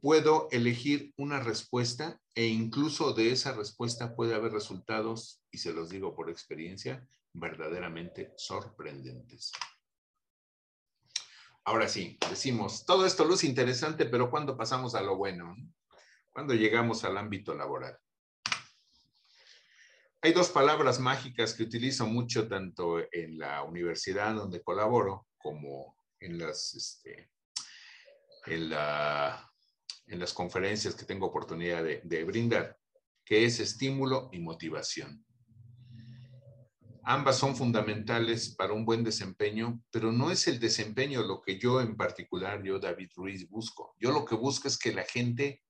puedo elegir una respuesta e incluso de esa respuesta puede haber resultados, y se los digo por experiencia, verdaderamente sorprendentes. Ahora sí, decimos, todo esto luce interesante, pero ¿cuándo pasamos a lo bueno? ¿Cuándo llegamos al ámbito laboral? Hay dos palabras mágicas que utilizo mucho tanto en la universidad donde colaboro como en las, este, en la en las conferencias que tengo oportunidad de, brindar, que es estímulo y motivación. Ambas son fundamentales para un buen desempeño, pero no es el desempeño lo que yo en particular, yo David Ruiz, busco. Yo lo que busco es que la gente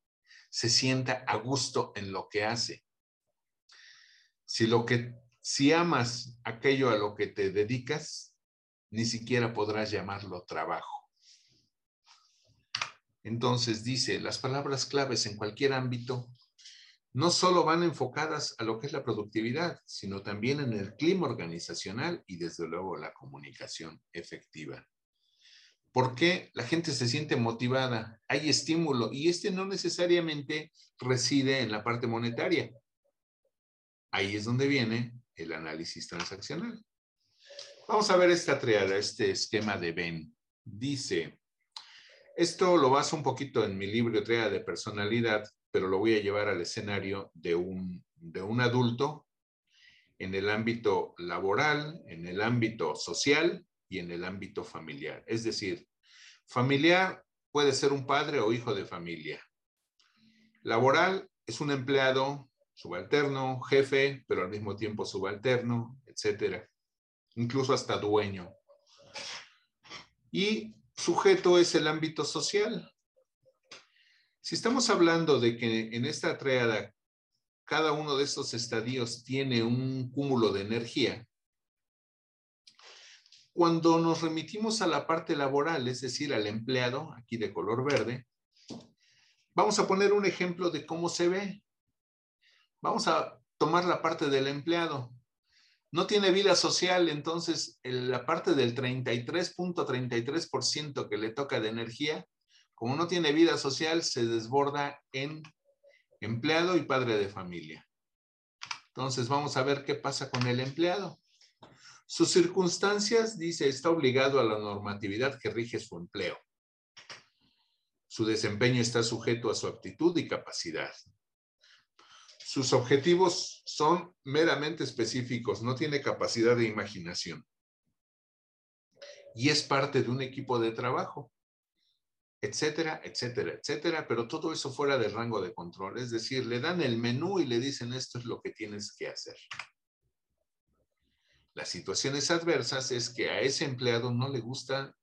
se sienta a gusto en lo que hace. Si lo que si amas aquello a lo que te dedicas, ni siquiera podrás llamarlo trabajo. Entonces dice, las palabras claves en cualquier ámbito no solo van enfocadas a lo que es la productividad, sino también en el clima organizacional y desde luego la comunicación efectiva. ¿Por qué la gente se siente motivada? Hay estímulo y este no necesariamente reside en la parte monetaria. Ahí es donde viene el análisis transaccional. Vamos a ver esta triada, este esquema de Ben. Dice, esto lo baso un poquito en mi libro Trea de Personalidad, pero lo voy a llevar al escenario de un, de un adulto en el ámbito laboral, en el ámbito social y en el ámbito familiar. Es decir, familiar puede ser un padre o hijo de familia. Laboral es un empleado subalterno, jefe, pero al mismo tiempo subalterno, etcétera. Incluso hasta dueño. Y sujeto es el ámbito social. Si estamos hablando de que en esta triada cada uno de estos estadios tiene un cúmulo de energía, cuando nos remitimos a la parte laboral, es decir, al empleado, aquí de color verde, vamos a poner un ejemplo de cómo se ve. Vamos a tomar la parte del empleado no tiene vida social, entonces la parte del 33.33% que le toca de energía, como no tiene vida social, se desborda en empleado y padre de familia. Entonces vamos a ver qué pasa con el empleado. Sus circunstancias, dice, está obligado a la normatividad que rige su empleo. Su desempeño está sujeto a su aptitud y capacidad. Sus objetivos son meramente específicos, no tiene capacidad de imaginación. y es parte de un equipo de trabajo, etcétera, etcétera, etcétera, pero todo eso fuera del rango de control. Es decir, le dan el menú y le dicen esto es lo que tienes que hacer. Las situaciones adversas es que a ese empleado no le gusta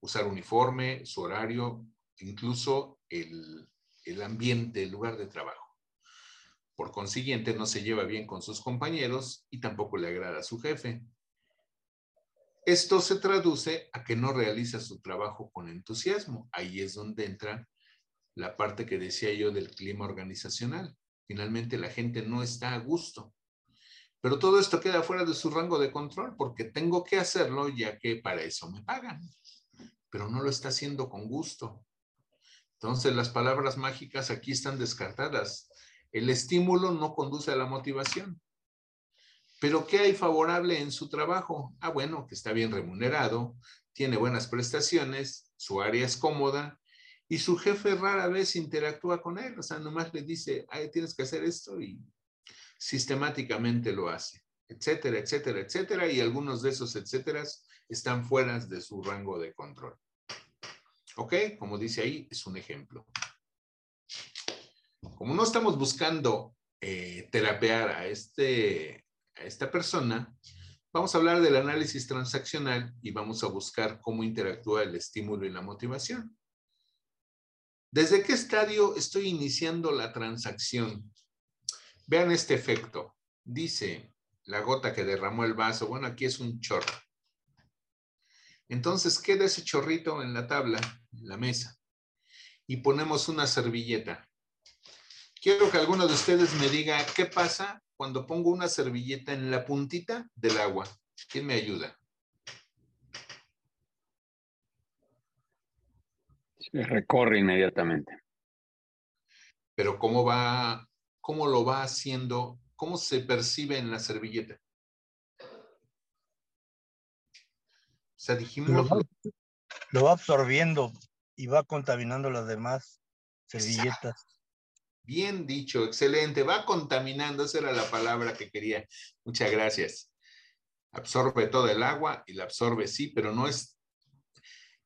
usar uniforme, su horario, incluso el, el ambiente, el lugar de trabajo. Por consiguiente, no se lleva bien con sus compañeros y tampoco le agrada a su jefe. Esto se traduce a que no realiza su trabajo con entusiasmo. Ahí es donde entra la parte que decía yo del clima organizacional. Finalmente la gente no está a gusto. Pero todo esto queda fuera de su rango de control porque tengo que hacerlo ya que para eso me pagan. Pero no lo está haciendo con gusto. Entonces las palabras mágicas aquí están descartadas. El estímulo no conduce a la motivación. Pero ¿qué hay favorable en su trabajo? Ah, bueno, que está bien remunerado, tiene buenas prestaciones, su área es cómoda y su jefe rara vez interactúa con él. O sea, nomás le dice, tienes que hacer esto y sistemáticamente lo hace, etcétera, etcétera, etcétera. Y algunos de esos etcétera están fuera de su rango de control. ¿Ok? Como dice ahí, es un ejemplo. Como no estamos buscando eh, terapear a este a esta persona, vamos a hablar del análisis transaccional y vamos a buscar cómo interactúa el estímulo y la motivación. ¿Desde qué estadio estoy iniciando la transacción? Vean este efecto. Dice la gota que derramó el vaso. Bueno, aquí es un chorro. Entonces queda ese chorrito en la tabla, en la mesa, y ponemos una servilleta. Quiero que alguno de ustedes me diga qué pasa cuando pongo una servilleta en la puntita del agua? ¿Quién me ayuda? Se recorre inmediatamente. Pero ¿cómo va, cómo lo va haciendo? ¿Cómo se percibe en la servilleta? O sea, dijimos... Lo va, absorbiendo y va contaminando las demás servilletas. Bien dicho, excelente. Va contaminando, esa era la palabra que quería. Muchas gracias. Absorbe todo el agua y la absorbe, sí, pero no es,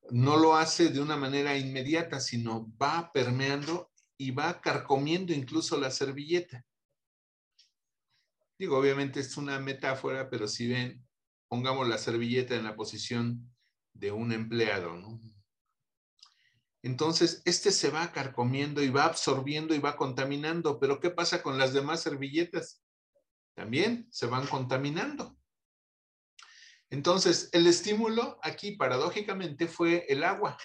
no lo hace de una manera inmediata, sino va permeando y va carcomiendo incluso la servilleta. Digo, obviamente es una metáfora, pero si ven, pongamos la servilleta en la posición de un empleado, ¿no? Entonces, este se va carcomiendo y va absorbiendo y va contaminando. Pero ¿qué pasa con las demás servilletas? También se van contaminando. Entonces, el estímulo aquí paradójicamente fue el agua.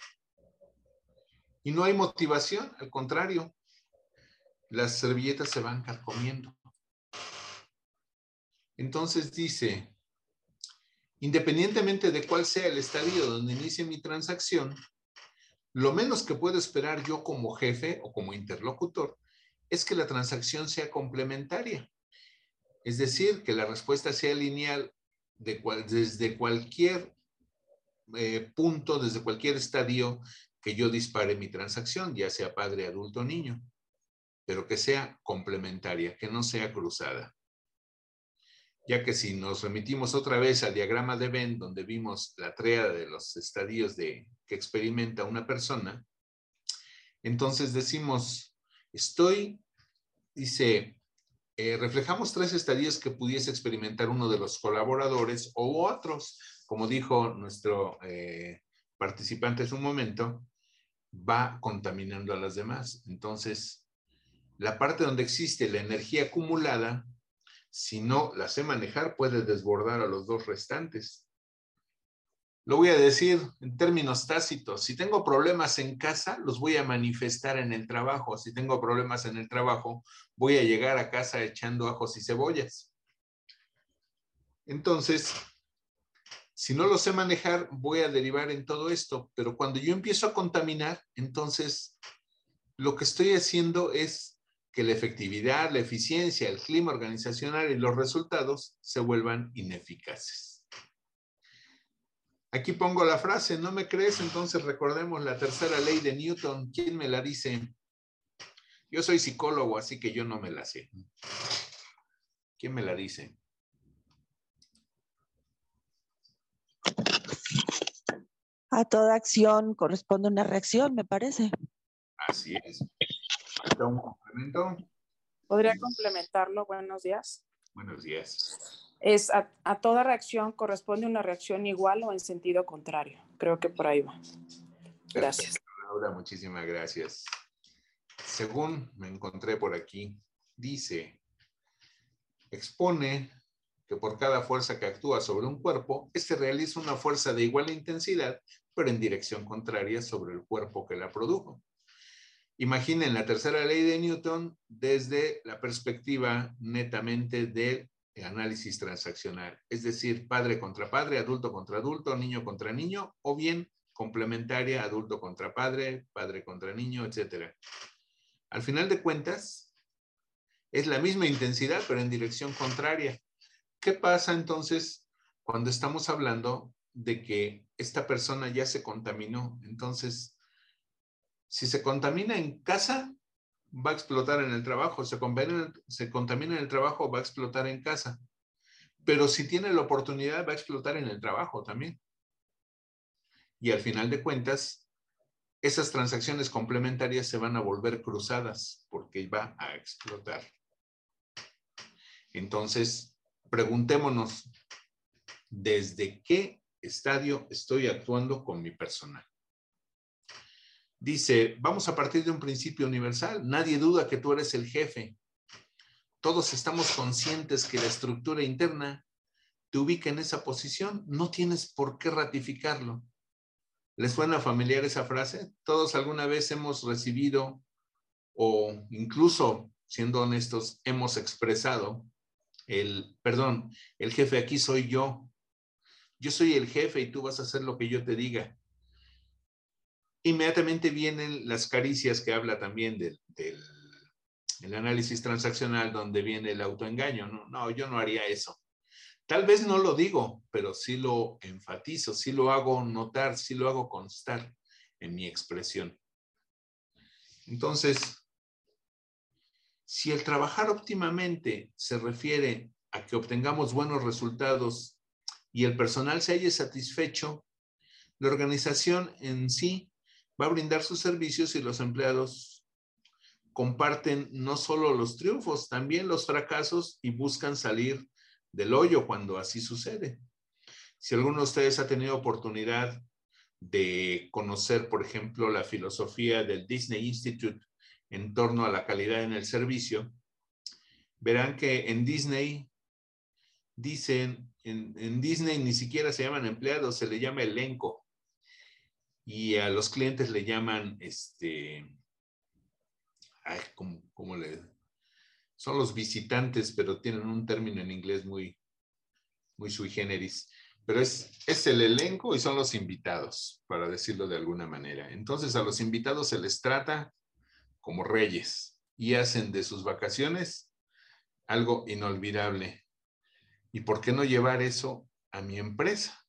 Y no hay motivación, al contrario, las servilletas se van carcomiendo. Entonces dice, independientemente de cuál sea el estadio donde inicie mi transacción, lo menos que puedo esperar yo como jefe o como interlocutor es que la transacción sea complementaria. Es decir, que la respuesta sea lineal desde cualquier eh, punto, desde cualquier estadio que yo dispare mi transacción, ya sea padre, adulto o niño, pero que sea complementaria, que no sea cruzada ya que si nos remitimos otra vez al diagrama de Venn, donde vimos la tríada de los estadios de, que experimenta una persona, entonces decimos, estoy, dice, eh, reflejamos tres estadios que pudiese experimentar uno de los colaboradores o otros, como dijo nuestro eh, participante hace un momento, va contaminando a las demás. Entonces, la parte donde existe la energía acumulada si no la sé manejar, puede desbordar a los dos restantes. Lo voy a decir en términos tácitos. Si tengo problemas en casa, los voy a manifestar en el trabajo. Si tengo problemas en el trabajo, voy a llegar a casa echando ajos y cebollas. Entonces, si no lo sé manejar, voy a derivar en todo esto. Pero cuando yo empiezo a contaminar, entonces lo que estoy haciendo es que la efectividad, la eficiencia, el clima organizacional y los resultados se vuelvan ineficaces. Aquí pongo la frase, ¿no me crees? Entonces recordemos la tercera ley de Newton. ¿Quién me la dice? Yo soy psicólogo, así que yo no me la sé. ¿Quién me la dice? A toda acción corresponde una reacción, me parece. Así es. Un complemento? ¿Podría complementarlo? Buenos días. Buenos días. Es a, toda reacción corresponde una reacción igual o en sentido contrario. Creo que por ahí va. Gracias. Laura, muchísimas gracias. Según me encontré por aquí, dice, expone que por cada fuerza que actúa sobre un cuerpo, este realiza una fuerza de igual intensidad, pero en dirección contraria sobre el cuerpo que la produjo. Imaginen la tercera ley de Newton desde la perspectiva netamente del análisis transaccional, es decir, padre contra padre, adulto contra adulto, niño contra niño, o bien complementaria, adulto contra padre, padre contra niño, etc. Al final de cuentas, es la misma intensidad, pero en dirección contraria. ¿Qué pasa entonces cuando estamos hablando de que esta persona ya se contaminó? Entonces, si se contamina en casa, va a explotar en el trabajo. Se, se contamina en el trabajo, va a explotar en casa. Pero si tiene la oportunidad, va a explotar en el trabajo también. Y al final de cuentas, esas transacciones complementarias se van a volver cruzadas porque va a explotar. Entonces, preguntémonos, ¿desde qué estadio estoy actuando con mi personal? Dice, vamos a partir de un principio universal. Nadie duda que tú eres el jefe. Todos estamos conscientes que la estructura interna te ubica en esa posición. No tienes por qué ratificarlo. ¿Les suena familiar esa frase? Todos alguna vez hemos recibido o incluso, siendo honestos, hemos expresado el, perdón, el jefe aquí soy yo. Yo soy el jefe y tú vas a hacer lo que yo te diga inmediatamente vienen las caricias que habla también del, el análisis transaccional donde viene el autoengaño. No, no, yo no haría eso. Tal vez no lo digo, pero sí lo enfatizo, sí lo hago notar, sí lo hago constar en mi expresión. Entonces, si el trabajar óptimamente se refiere a que obtengamos buenos resultados y el personal se haya satisfecho, la organización en sí va a brindar sus servicios y los empleados comparten no solo los triunfos, también los fracasos y buscan salir del hoyo cuando así sucede. Si alguno de ustedes ha tenido oportunidad de conocer, por ejemplo, la filosofía del Disney Institute en torno a la calidad en el servicio, verán que en Disney dicen, en, Disney ni siquiera se llaman empleados, se le llama elenco y a los clientes le llaman, este, ay, ¿cómo, le? Son los visitantes, pero tienen un término en inglés muy, muy sui generis. Pero es, es el elenco y son los invitados, para decirlo de alguna manera. Entonces a los invitados se les trata como reyes y hacen de sus vacaciones algo inolvidable. ¿Y por qué no llevar eso a mi empresa?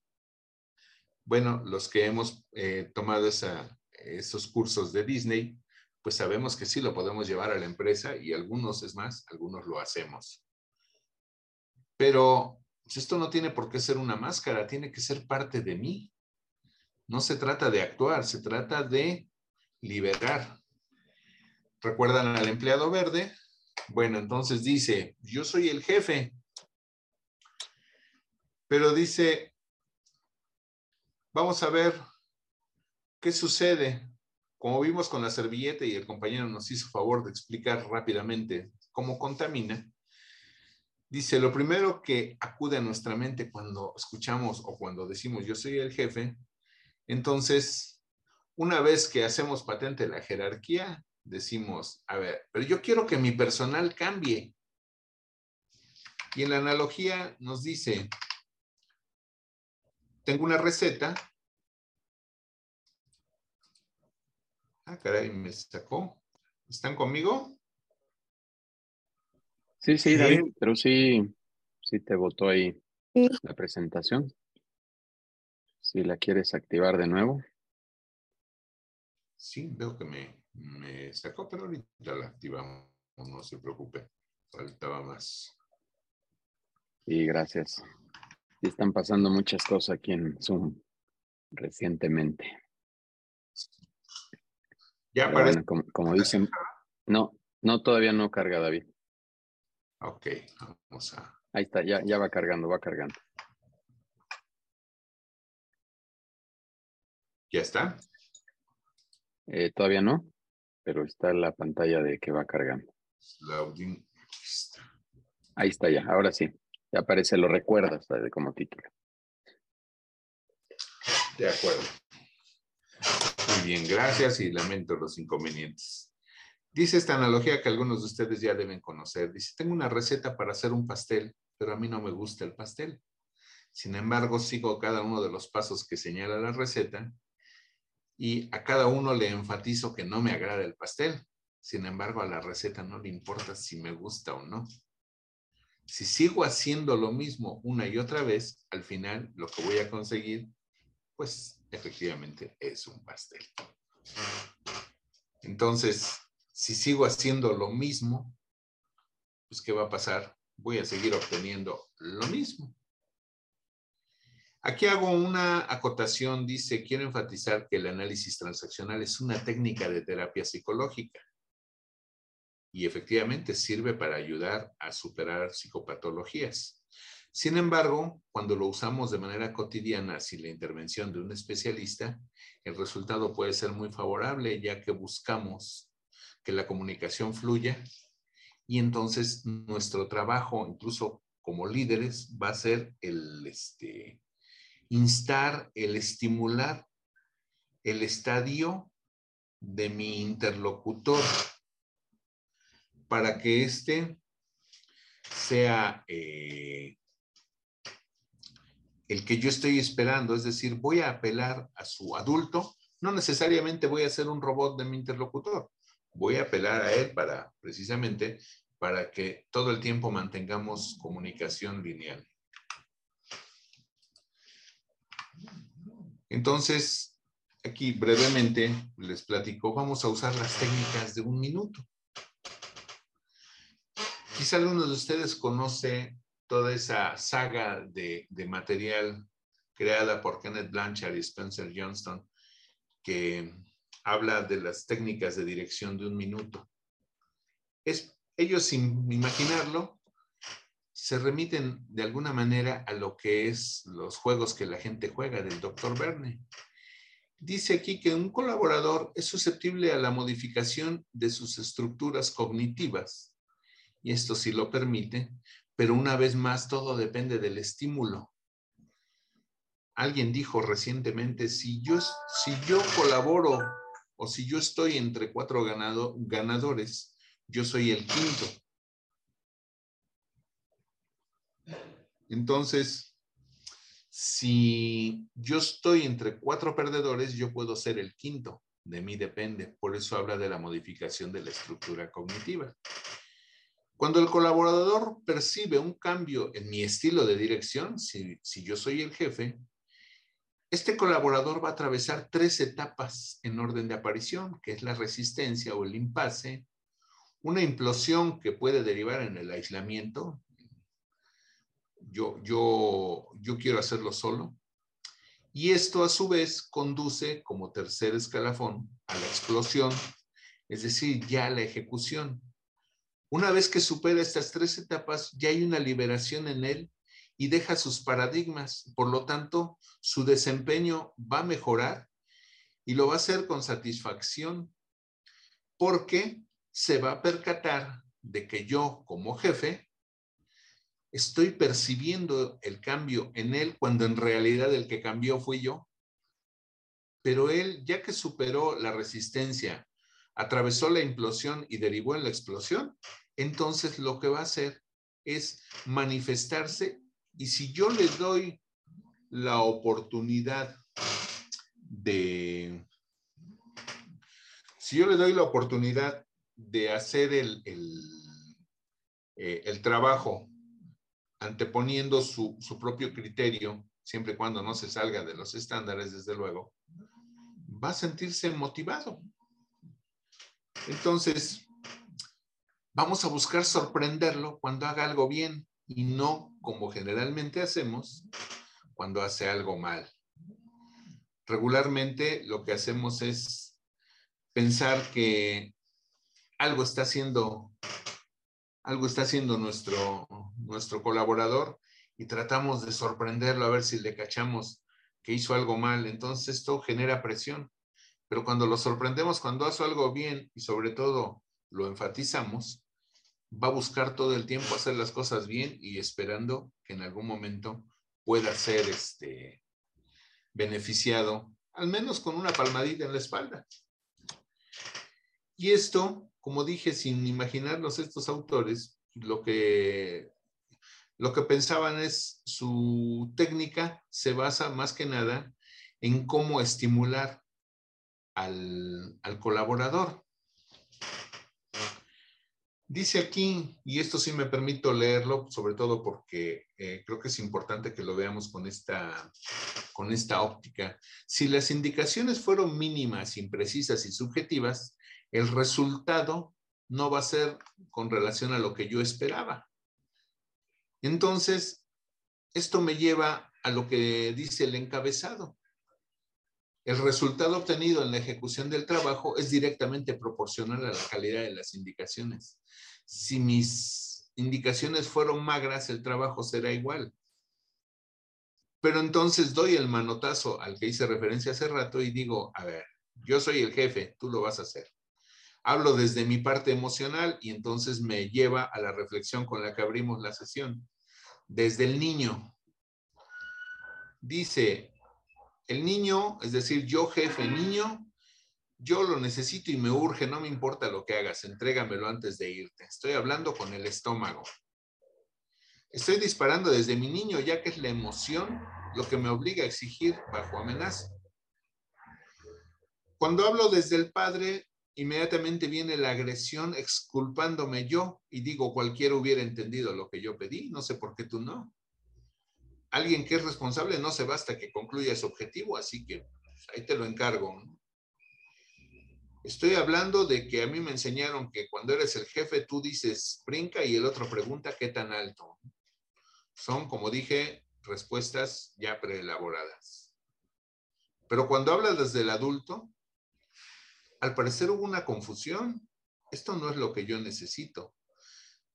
Bueno, los que hemos eh, tomado esos cursos de Disney, pues sabemos que sí lo podemos llevar a la empresa y algunos, es más, algunos lo hacemos. Pero pues, esto no tiene por qué ser una máscara, tiene que ser parte de mí. No se trata de actuar, se trata de liberar. ¿Recuerdan al empleado verde? Bueno, entonces dice, yo soy el jefe, pero dice, Vamos a ver qué sucede. Como vimos con la servilleta y el compañero nos hizo favor de explicar rápidamente cómo contamina, dice, lo primero que acude a nuestra mente cuando escuchamos o cuando decimos yo soy el jefe, entonces, una vez que hacemos patente la jerarquía, decimos, a ver, pero yo quiero que mi personal cambie. Y en la analogía nos dice, tengo una receta. Ah, caray, me sacó. ¿Están conmigo? Sí, sí, David, pero sí, sí te votó ahí la presentación. Si la quieres activar de nuevo. Sí, veo que me, me sacó, pero ahorita la activamos, no se preocupe. Faltaba más. Sí, gracias están pasando muchas cosas aquí en Zoom. recientemente. Ya como, dicen, no, no, todavía no carga David. Ok, vamos a. Ahí está, ya, ya va cargando, va cargando. ¿Ya está? Eh, todavía no, pero está la pantalla de que va cargando. Ahí está ya, ahora sí. Ya aparece, lo recuerdas como título. De acuerdo. Muy bien, gracias y lamento los inconvenientes. Dice esta analogía que algunos de ustedes ya deben conocer. Dice, tengo una receta para hacer un pastel, pero a mí no me gusta el pastel. Sin embargo, sigo cada uno de los pasos que señala la receta y a cada uno le enfatizo que no me agrada el pastel. Sin embargo, a la receta no le importa si me gusta o no. Si sigo haciendo lo mismo una y otra vez, al final lo que voy a conseguir, pues efectivamente es un pastel. Entonces, si sigo haciendo lo mismo, pues ¿qué va a pasar? Voy a seguir obteniendo lo mismo. Aquí hago una acotación, dice, quiero enfatizar que el análisis transaccional es una técnica de terapia psicológica y efectivamente sirve para ayudar a superar psicopatologías. Sin embargo, cuando lo usamos de manera cotidiana sin la intervención de un especialista, el resultado puede ser muy favorable ya que buscamos que la comunicación fluya y entonces nuestro trabajo, incluso como líderes, va a ser el, este, instar, el estimular el estadio de mi interlocutor para que éste sea eh, el que yo estoy esperando, es decir, voy a apelar a su adulto, no necesariamente voy a ser un robot de mi interlocutor, voy a apelar a él para precisamente para que todo el tiempo mantengamos comunicación lineal. Entonces, aquí brevemente les platico, vamos a usar las técnicas de un minuto. Quizá alguno de ustedes conoce toda esa saga de, material creada por Kenneth Blanchard y Spencer Johnston, que habla de las técnicas de dirección de un minuto. Es, ellos, sin imaginarlo, se remiten de alguna manera a lo que es los juegos que la gente juega del Dr. Verne. Dice aquí que un colaborador es susceptible a la modificación de sus estructuras cognitivas, y esto sí lo permite, pero una vez más todo depende del estímulo. Alguien dijo recientemente, si yo, si yo colaboro o si yo estoy entre cuatro ganadores, yo soy el quinto. Entonces, si yo estoy entre cuatro perdedores, yo puedo ser el quinto. De mí depende. Por eso habla de la modificación de la estructura cognitiva. Cuando el colaborador percibe un cambio en mi estilo de dirección, si, yo soy el jefe, este colaborador va a atravesar tres etapas en orden de aparición, que es la resistencia o el impasse, una implosión que puede derivar en el aislamiento, yo, yo, yo quiero hacerlo solo. Y esto a su vez conduce como tercer escalafón a la explosión, es decir, ya la ejecución. Una vez que supera estas tres etapas, ya hay una liberación en él y deja sus paradigmas. Por lo tanto, su desempeño va a mejorar y lo va a hacer con satisfacción porque se va a percatar de que yo como jefe estoy percibiendo el cambio en él cuando en realidad el que cambió fui yo. Pero él, ya que superó la resistencia, atravesó la implosión y derivó en la explosión, entonces lo que va a hacer es manifestarse y si yo le doy la oportunidad de, si yo le doy la oportunidad de hacer el, el, eh, trabajo anteponiendo su, propio criterio, siempre y cuando no se salga de los estándares, desde luego, va a sentirse motivado. Entonces, vamos a buscar sorprenderlo cuando haga algo bien y no como generalmente hacemos cuando hace algo mal. regularmente lo que hacemos es pensar que algo está haciendo, algo está haciendo nuestro, nuestro colaborador y tratamos de sorprenderlo a ver si le cachamos que hizo algo mal. Entonces esto genera presión. Pero cuando lo sorprendemos, cuando hace algo bien y sobre todo lo enfatizamos, va a buscar todo el tiempo hacer las cosas bien y esperando que en algún momento pueda ser este, beneficiado, al menos con una palmadita en la espalda. Y esto, como dije, sin imaginarnos estos autores, lo que, lo que pensaban es su técnica se basa más que nada en cómo estimular al, al colaborador. Dice aquí, y esto sí me permito leerlo, sobre todo porque eh, creo que es importante que lo veamos con esta, con esta óptica. Si las indicaciones fueron mínimas, imprecisas y subjetivas, el resultado no va a ser con relación a lo que yo esperaba. Entonces, esto me lleva a lo que dice el encabezado. El resultado obtenido en la ejecución del trabajo es directamente proporcional a la calidad de las indicaciones. Si mis indicaciones fueron magras, el trabajo será igual. Pero entonces doy el manotazo al que hice referencia hace rato y digo, a ver, yo soy el jefe, tú lo vas a hacer. Hablo desde mi parte emocional y entonces me lleva a la reflexión con la que abrimos la sesión. Desde el niño. Dice, el niño, es decir, yo jefe niño, yo lo necesito y me urge, no me importa lo que hagas, entrégamelo antes de irte. Estoy hablando con el estómago. Estoy disparando desde mi niño, ya que es la emoción lo que me obliga a exigir bajo amenaza. Cuando hablo desde el padre, inmediatamente viene la agresión exculpándome yo y digo, cualquiera hubiera entendido lo que yo pedí, no sé por qué tú no alguien que es responsable no se basta que concluya su objetivo, así que pues, ahí te lo encargo. Estoy hablando de que a mí me enseñaron que cuando eres el jefe tú dices brinca y el otro pregunta qué tan alto. Son, como dije, respuestas ya preelaboradas. Pero cuando hablas desde el adulto, al parecer hubo una confusión. Esto no es lo que yo necesito.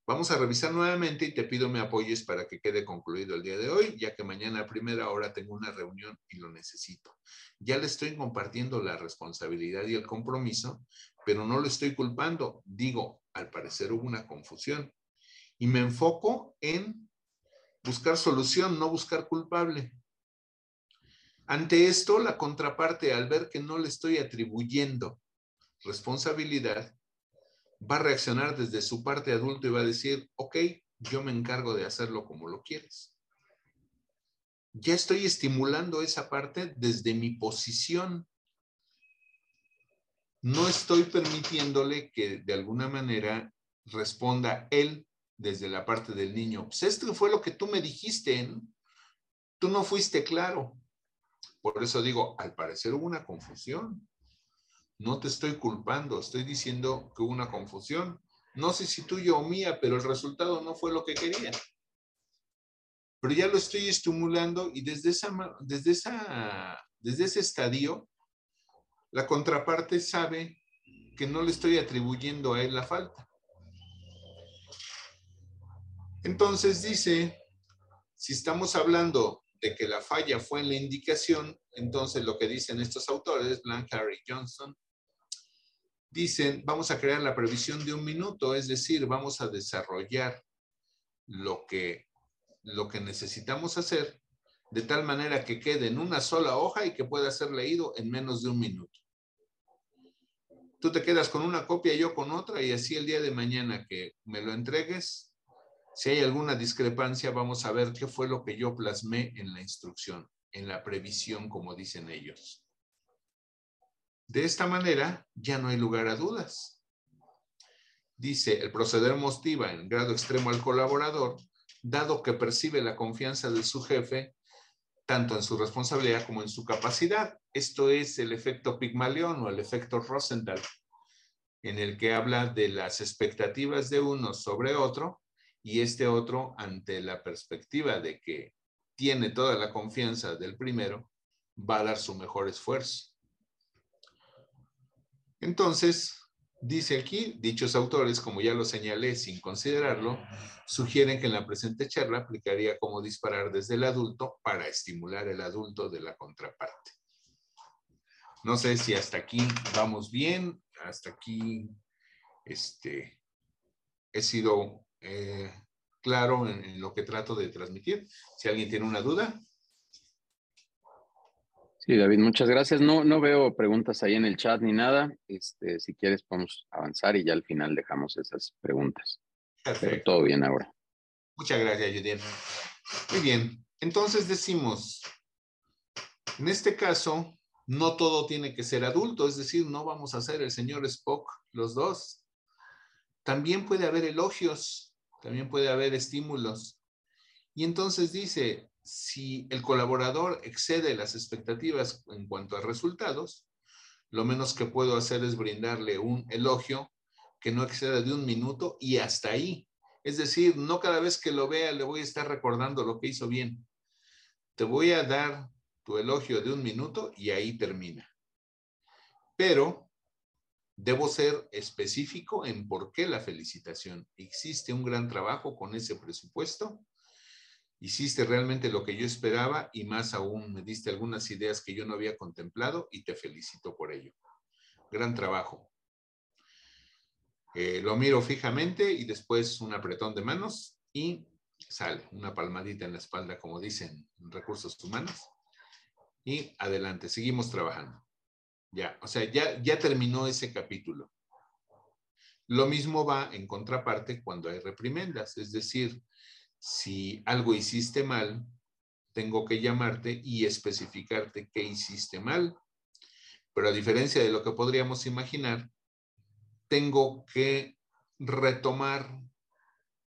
Vamos a revisar nuevamente y te pido me apoyes para que quede concluido el día de hoy, ya que mañana a primera hora tengo una reunión y lo necesito. Ya le estoy compartiendo la responsabilidad y el compromiso, pero no lo estoy culpando. Digo, al parecer hubo una confusión. Y me enfoco en buscar solución, no buscar culpable. Ante esto, la contraparte, al ver que no le estoy atribuyendo responsabilidad, va a reaccionar desde su parte adulto y va a decir, ok, yo me encargo de hacerlo como lo quieres. Ya estoy estimulando esa parte desde mi posición. No estoy permitiéndole que de alguna manera responda él desde la parte del niño. Pues esto fue lo que tú me dijiste. Tú no fuiste claro. Por eso digo, al parecer hubo una confusión. No te estoy culpando, estoy diciendo que hubo una confusión. No sé si tuya o mía, pero el resultado no fue lo que quería. Pero ya lo estoy estimulando y desde, esa, desde, esa, desde ese estadio, la contraparte sabe que no le estoy atribuyendo a él la falta. Entonces dice, si estamos hablando de que la falla fue en la indicación, entonces lo que dicen estos autores, Blank, Harry Johnson, dicen, vamos a crear la previsión de un minuto, es decir, vamos a desarrollar lo que, lo que necesitamos hacer de tal manera que quede en una sola hoja y que pueda ser leído en menos de un minuto. Tú te quedas con una copia, y yo con otra, y así el día de mañana que me lo entregues, si hay alguna discrepancia, vamos a ver qué fue lo que yo plasmé en la instrucción, en la previsión, como dicen ellos. De esta manera, ya no hay lugar a dudas. Dice, el proceder motiva en grado extremo al colaborador, dado que percibe la confianza de su jefe, tanto en su responsabilidad como en su capacidad. Esto es el efecto Pigmalión o el efecto Rosendahl, en el que habla de las expectativas de uno sobre otro y este otro ante la perspectiva de que tiene toda la confianza del primero, va a dar su mejor esfuerzo. Entonces, dice aquí, dichos autores, como ya lo señalé sin considerarlo, sugieren que en la presente charla aplicaría como disparar desde el adulto para estimular el adulto de la contraparte. No sé si hasta aquí vamos bien, hasta aquí este, he sido eh, claro en, lo que trato de transmitir. Si alguien tiene una duda. Sí, David, muchas gracias. No, no veo preguntas ahí en el chat ni nada. Este, si quieres, podemos avanzar y ya al final dejamos esas preguntas. Perfecto. todo bien ahora. Muchas gracias, Julián. Muy bien. Entonces decimos, en este caso, no todo tiene que ser adulto, es decir, no vamos a ser el señor Spock los dos. También puede haber elogios, también puede haber estímulos. Y entonces dice, si el colaborador excede las expectativas en cuanto a resultados, lo menos que puedo hacer es brindarle un elogio que no exceda de un minuto y hasta ahí. Es decir, no cada vez que lo vea le voy a estar recordando lo que hizo bien. Te voy a dar tu elogio de un minuto y ahí termina. Pero Debo ser específico en por qué la felicitación. ¿Existe un gran trabajo con ese presupuesto? Hiciste realmente lo que yo esperaba y más aún me diste algunas ideas que yo no había contemplado y te felicito por ello. Gran trabajo. Eh, lo miro fijamente y después un apretón de manos y sale una palmadita en la espalda, como dicen en recursos humanos. Y adelante, seguimos trabajando. Ya, o sea, ya, ya terminó ese capítulo. Lo mismo va en contraparte cuando hay reprimendas, es decir, si algo hiciste mal, tengo que llamarte y especificarte qué hiciste mal. Pero a diferencia de lo que podríamos imaginar, tengo que retomar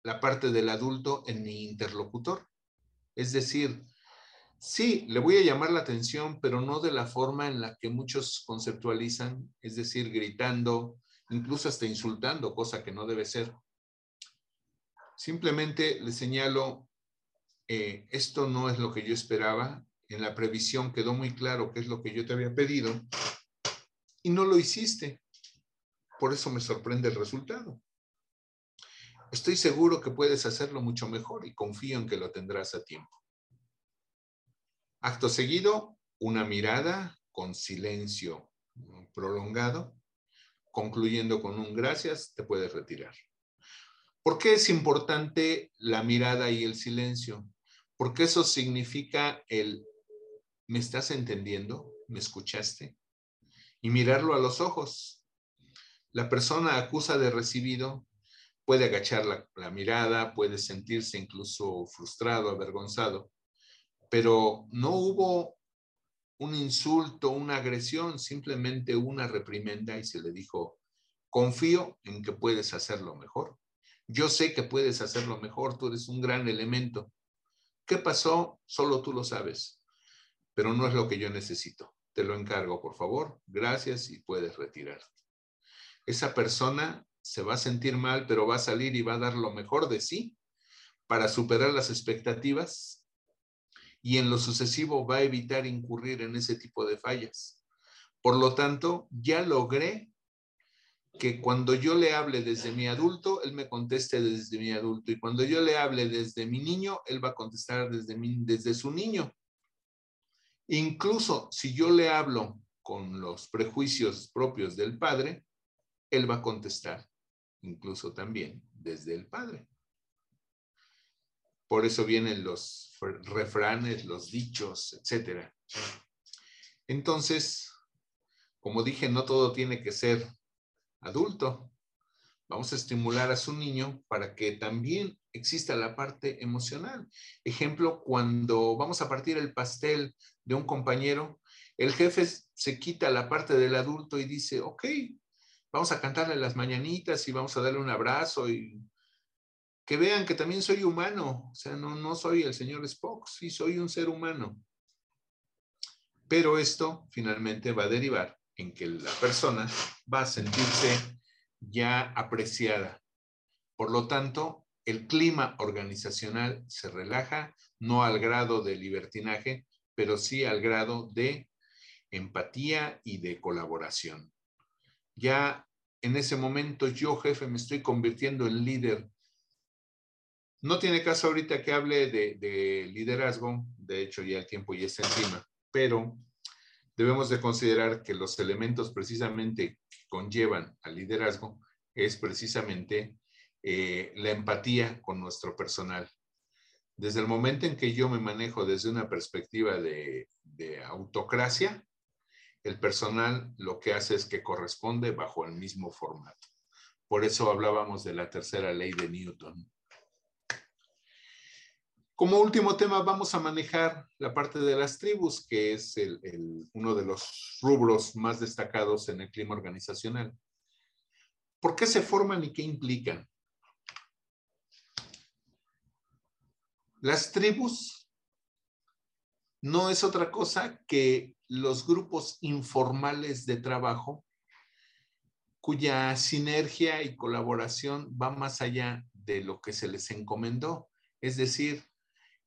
la parte del adulto en mi interlocutor. Es decir, Sí, le voy a llamar la atención, pero no de la forma en la que muchos conceptualizan, es decir, gritando, incluso hasta insultando, cosa que no debe ser. Simplemente le señalo, eh, esto no es lo que yo esperaba, en la previsión quedó muy claro qué es lo que yo te había pedido y no lo hiciste. Por eso me sorprende el resultado. Estoy seguro que puedes hacerlo mucho mejor y confío en que lo tendrás a tiempo. Acto seguido, una mirada con silencio prolongado, concluyendo con un gracias, te puedes retirar. ¿Por qué es importante la mirada y el silencio? Porque eso significa el, ¿me estás entendiendo? ¿Me escuchaste? Y mirarlo a los ojos. La persona acusa de recibido puede agachar la, la mirada, puede sentirse incluso frustrado, avergonzado, pero no hubo un insulto, una agresión, simplemente una reprimenda y se le dijo, confío en que puedes hacerlo mejor. Yo sé que puedes hacerlo mejor, tú eres un gran elemento. ¿Qué pasó? Solo tú lo sabes, pero no es lo que yo necesito. Te lo encargo, por favor. Gracias y puedes retirarte. Esa persona se va a sentir mal, pero va a salir y va a dar lo mejor de sí para superar las expectativas y en lo sucesivo va a evitar incurrir en ese tipo de fallas. Por lo tanto, ya logré que cuando yo le hable desde mi adulto, él me conteste desde mi adulto. Y cuando yo le hable desde mi niño, él va a contestar desde, desde su niño. Incluso si yo le hablo con los prejuicios propios del padre, él va a contestar, incluso también desde el padre. Por eso vienen los refranes, los dichos, etc. Entonces, como dije, no todo tiene que ser adulto. Vamos a estimular a su niño para que también exista la parte emocional. Ejemplo, cuando vamos a partir el pastel de un compañero, el jefe se quita la parte del adulto y dice, ok, vamos a cantarle las mañanitas y vamos a darle un abrazo y que vean que también soy humano, o sea, no, no soy el señor Spock, sí soy un ser humano. Pero esto finalmente va a derivar en que la persona va a sentirse ya apreciada. Por lo tanto, el clima organizacional se relaja, no al grado de libertinaje, pero sí al grado de empatía y de colaboración. Ya en ese momento yo, jefe, me estoy convirtiendo en líder. No tiene caso ahorita que hable de, liderazgo, de hecho ya el tiempo ya está encima, pero debemos de considerar que los elementos precisamente que conllevan al liderazgo es precisamente eh, la empatía con nuestro personal. Desde el momento en que yo me manejo desde una perspectiva de, autocracia, el personal lo que hace es que corresponde bajo el mismo formato. Por eso hablábamos de la tercera ley de Newton. Como último tema vamos a manejar la parte de las tribus, que es uno de los rubros más destacados en el clima organizacional. ¿Por qué se forman y qué implican? Las tribus no es otra cosa que los grupos informales de trabajo cuya sinergia y colaboración va más allá de lo que se les encomendó. Es decir,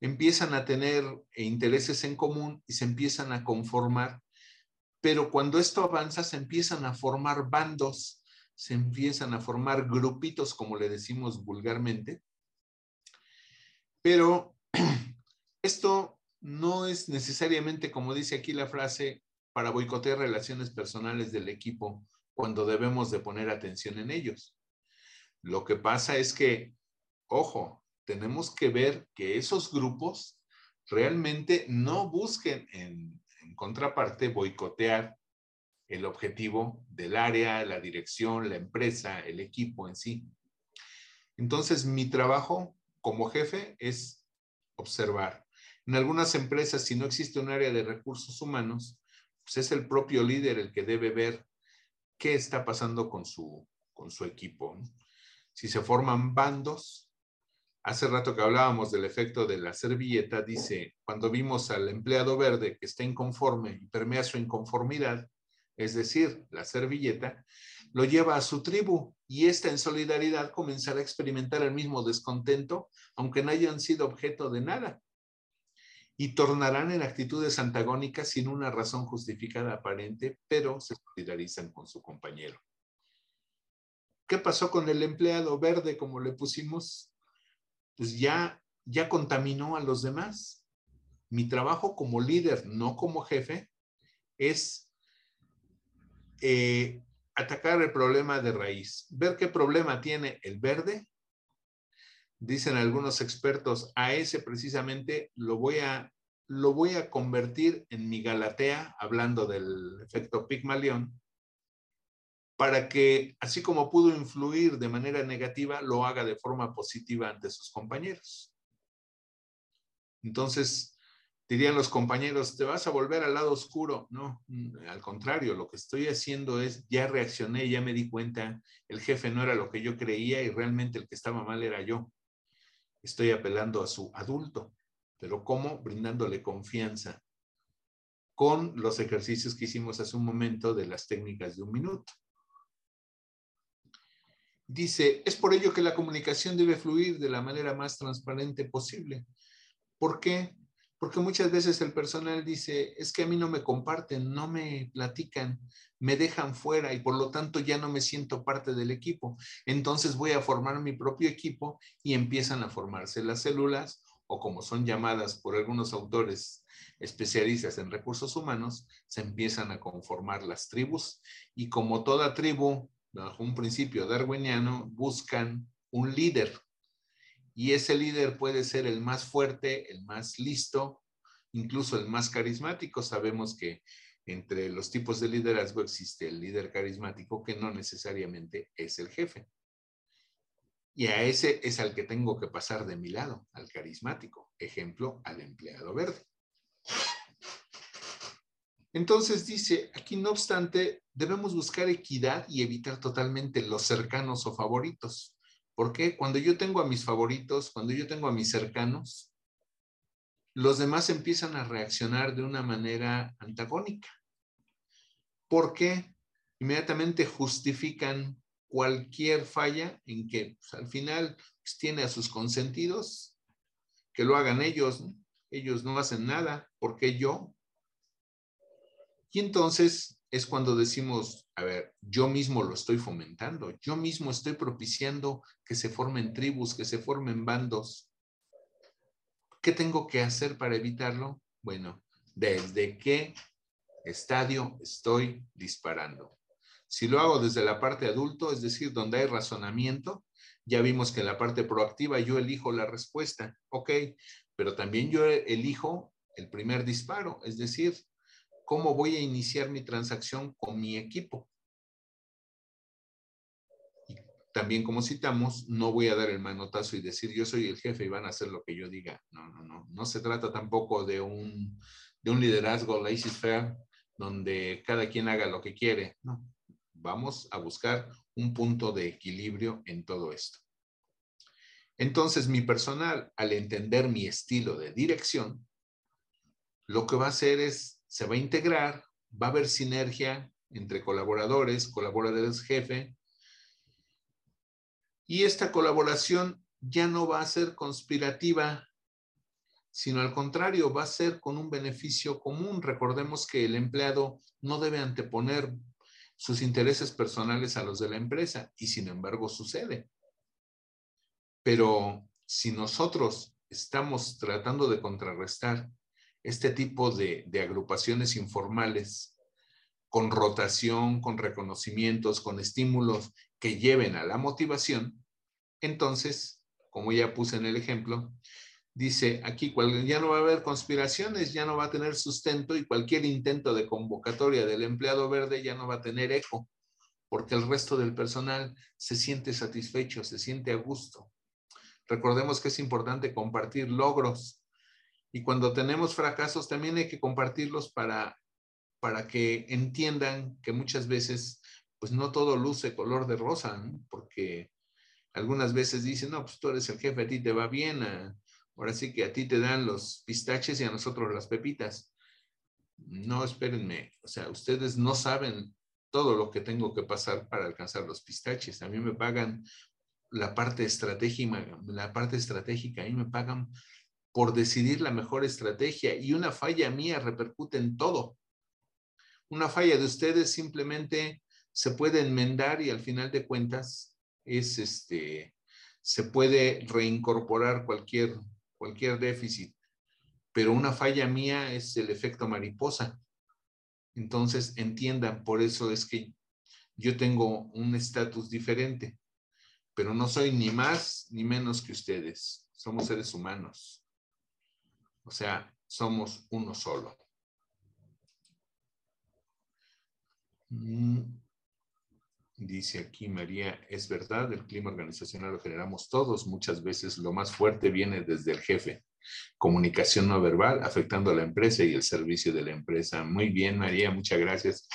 empiezan a tener intereses en común y se empiezan a conformar, pero cuando esto avanza se empiezan a formar bandos, se empiezan a formar grupitos, como le decimos vulgarmente, pero esto no es necesariamente, como dice aquí la frase, para boicotear relaciones personales del equipo cuando debemos de poner atención en ellos. Lo que pasa es que, ojo, tenemos que ver que esos grupos realmente no busquen en, contraparte boicotear el objetivo del área, la dirección, la empresa, el equipo en sí. Entonces, mi trabajo como jefe es observar. En algunas empresas, si no existe un área de recursos humanos, pues es el propio líder el que debe ver qué está pasando con su, con su equipo. Si se forman bandos, hace rato que hablábamos del efecto de la servilleta, dice, cuando vimos al empleado verde que está inconforme y permea su inconformidad, es decir, la servilleta, lo lleva a su tribu y esta en solidaridad comenzará a experimentar el mismo descontento, aunque no hayan sido objeto de nada. Y tornarán en actitudes antagónicas sin una razón justificada aparente, pero se solidarizan con su compañero. ¿Qué pasó con el empleado verde, como le pusimos? Pues ya, ya contaminó a los demás. Mi trabajo como líder, no como jefe, es eh, atacar el problema de raíz, ver qué problema tiene el verde. Dicen algunos expertos, a ese precisamente lo voy a, lo voy a convertir en mi Galatea, hablando del efecto Pigmalión, para que, así como pudo influir de manera negativa, lo haga de forma positiva ante sus compañeros. Entonces, dirían los compañeros, te vas a volver al lado oscuro. No, mm, al contrario, lo que estoy haciendo es, ya reaccioné, ya me di cuenta, el jefe no era lo que yo creía y realmente el que estaba mal era yo. Estoy apelando a su adulto, pero ¿cómo? Brindándole confianza con los ejercicios que hicimos hace un momento de las técnicas de un minuto. Dice, es por ello que la comunicación debe fluir de la manera más transparente posible. ¿Por qué? Porque muchas veces el personal dice, es que a mí no me comparten, no me platican, me dejan fuera y por lo tanto ya no me siento parte del equipo. Entonces voy a formar mi propio equipo y empiezan a formarse las células o como son llamadas por algunos autores especialistas en recursos humanos, se empiezan a conformar las tribus y como toda tribu, bajo un principio darwiniano, buscan un líder y ese líder puede ser el más fuerte, el más listo, incluso el más carismático. Sabemos que entre los tipos de liderazgo existe el líder carismático que no necesariamente es el jefe. Y a ese es al que tengo que pasar de mi lado, al carismático. Ejemplo, al empleado verde. Entonces dice, aquí no obstante, debemos buscar equidad y evitar totalmente los cercanos o favoritos. Porque cuando yo tengo a mis favoritos, cuando yo tengo a mis cercanos, los demás empiezan a reaccionar de una manera antagónica. Porque inmediatamente justifican cualquier falla en que pues, al final pues, tiene a sus consentidos, que lo hagan ellos. ellos no hacen nada, ¿por qué yo? Y entonces es cuando decimos, a ver, yo mismo lo estoy fomentando, yo mismo estoy propiciando que se formen tribus, que se formen bandos. ¿Qué tengo que hacer para evitarlo? Bueno, ¿desde qué estadio estoy disparando? Si lo hago desde la parte adulto, es decir, donde hay razonamiento, ya vimos que en la parte proactiva yo elijo la respuesta, ok, pero también yo elijo el primer disparo, es decir, cómo voy a iniciar mi transacción con mi equipo. también como citamos, no voy a dar el manotazo y decir yo soy el jefe y van a hacer lo que yo diga. No, no, no. No se trata tampoco de un, de un liderazgo laissez-faire donde cada quien haga lo que quiere. No, vamos a buscar un punto de equilibrio en todo esto. Entonces, mi personal, al entender mi estilo de dirección, lo que va a hacer es, se va a integrar, va a haber sinergia entre colaboradores, colaboradores jefe, y esta colaboración ya no va a ser conspirativa, sino al contrario, va a ser con un beneficio común. Recordemos que el empleado no debe anteponer sus intereses personales a los de la empresa, y sin embargo sucede. Pero si nosotros estamos tratando de contrarrestar este tipo de, agrupaciones informales con rotación, con reconocimientos, con estímulos que lleven a la motivación, entonces, como ya puse en el ejemplo, dice aquí, ya no va a haber conspiraciones, ya no va a tener sustento y cualquier intento de convocatoria del empleado verde ya no va a tener eco, porque el resto del personal se siente satisfecho, se siente a gusto. Recordemos que es importante compartir logros y cuando tenemos fracasos también hay que compartirlos para, para que entiendan que muchas veces pues no todo luce color de rosa, porque algunas veces dicen, no, pues tú eres el jefe, a ti te va bien, ahora sí que a ti te dan los pistaches y a nosotros las pepitas. No, espérenme, o sea, ustedes no saben todo lo que tengo que pasar para alcanzar los pistaches. A mí me pagan la parte estratégica, la parte estratégica, ahí me pagan por decidir la mejor estrategia y una falla mía repercute en todo. Una falla de ustedes simplemente se puede enmendar y al final de cuentas es este, se puede reincorporar cualquier, cualquier déficit, pero una falla mía es el efecto mariposa. Entonces entiendan, por eso es que yo tengo un estatus diferente pero no soy ni más ni menos que ustedes. Somos seres humanos. O sea, somos uno solo. Mm. Dice aquí María, es verdad, el clima organizacional lo generamos todos. Muchas veces lo más fuerte viene desde el jefe. Comunicación no verbal afectando a la empresa y el servicio de la empresa. Muy bien, María, muchas gracias.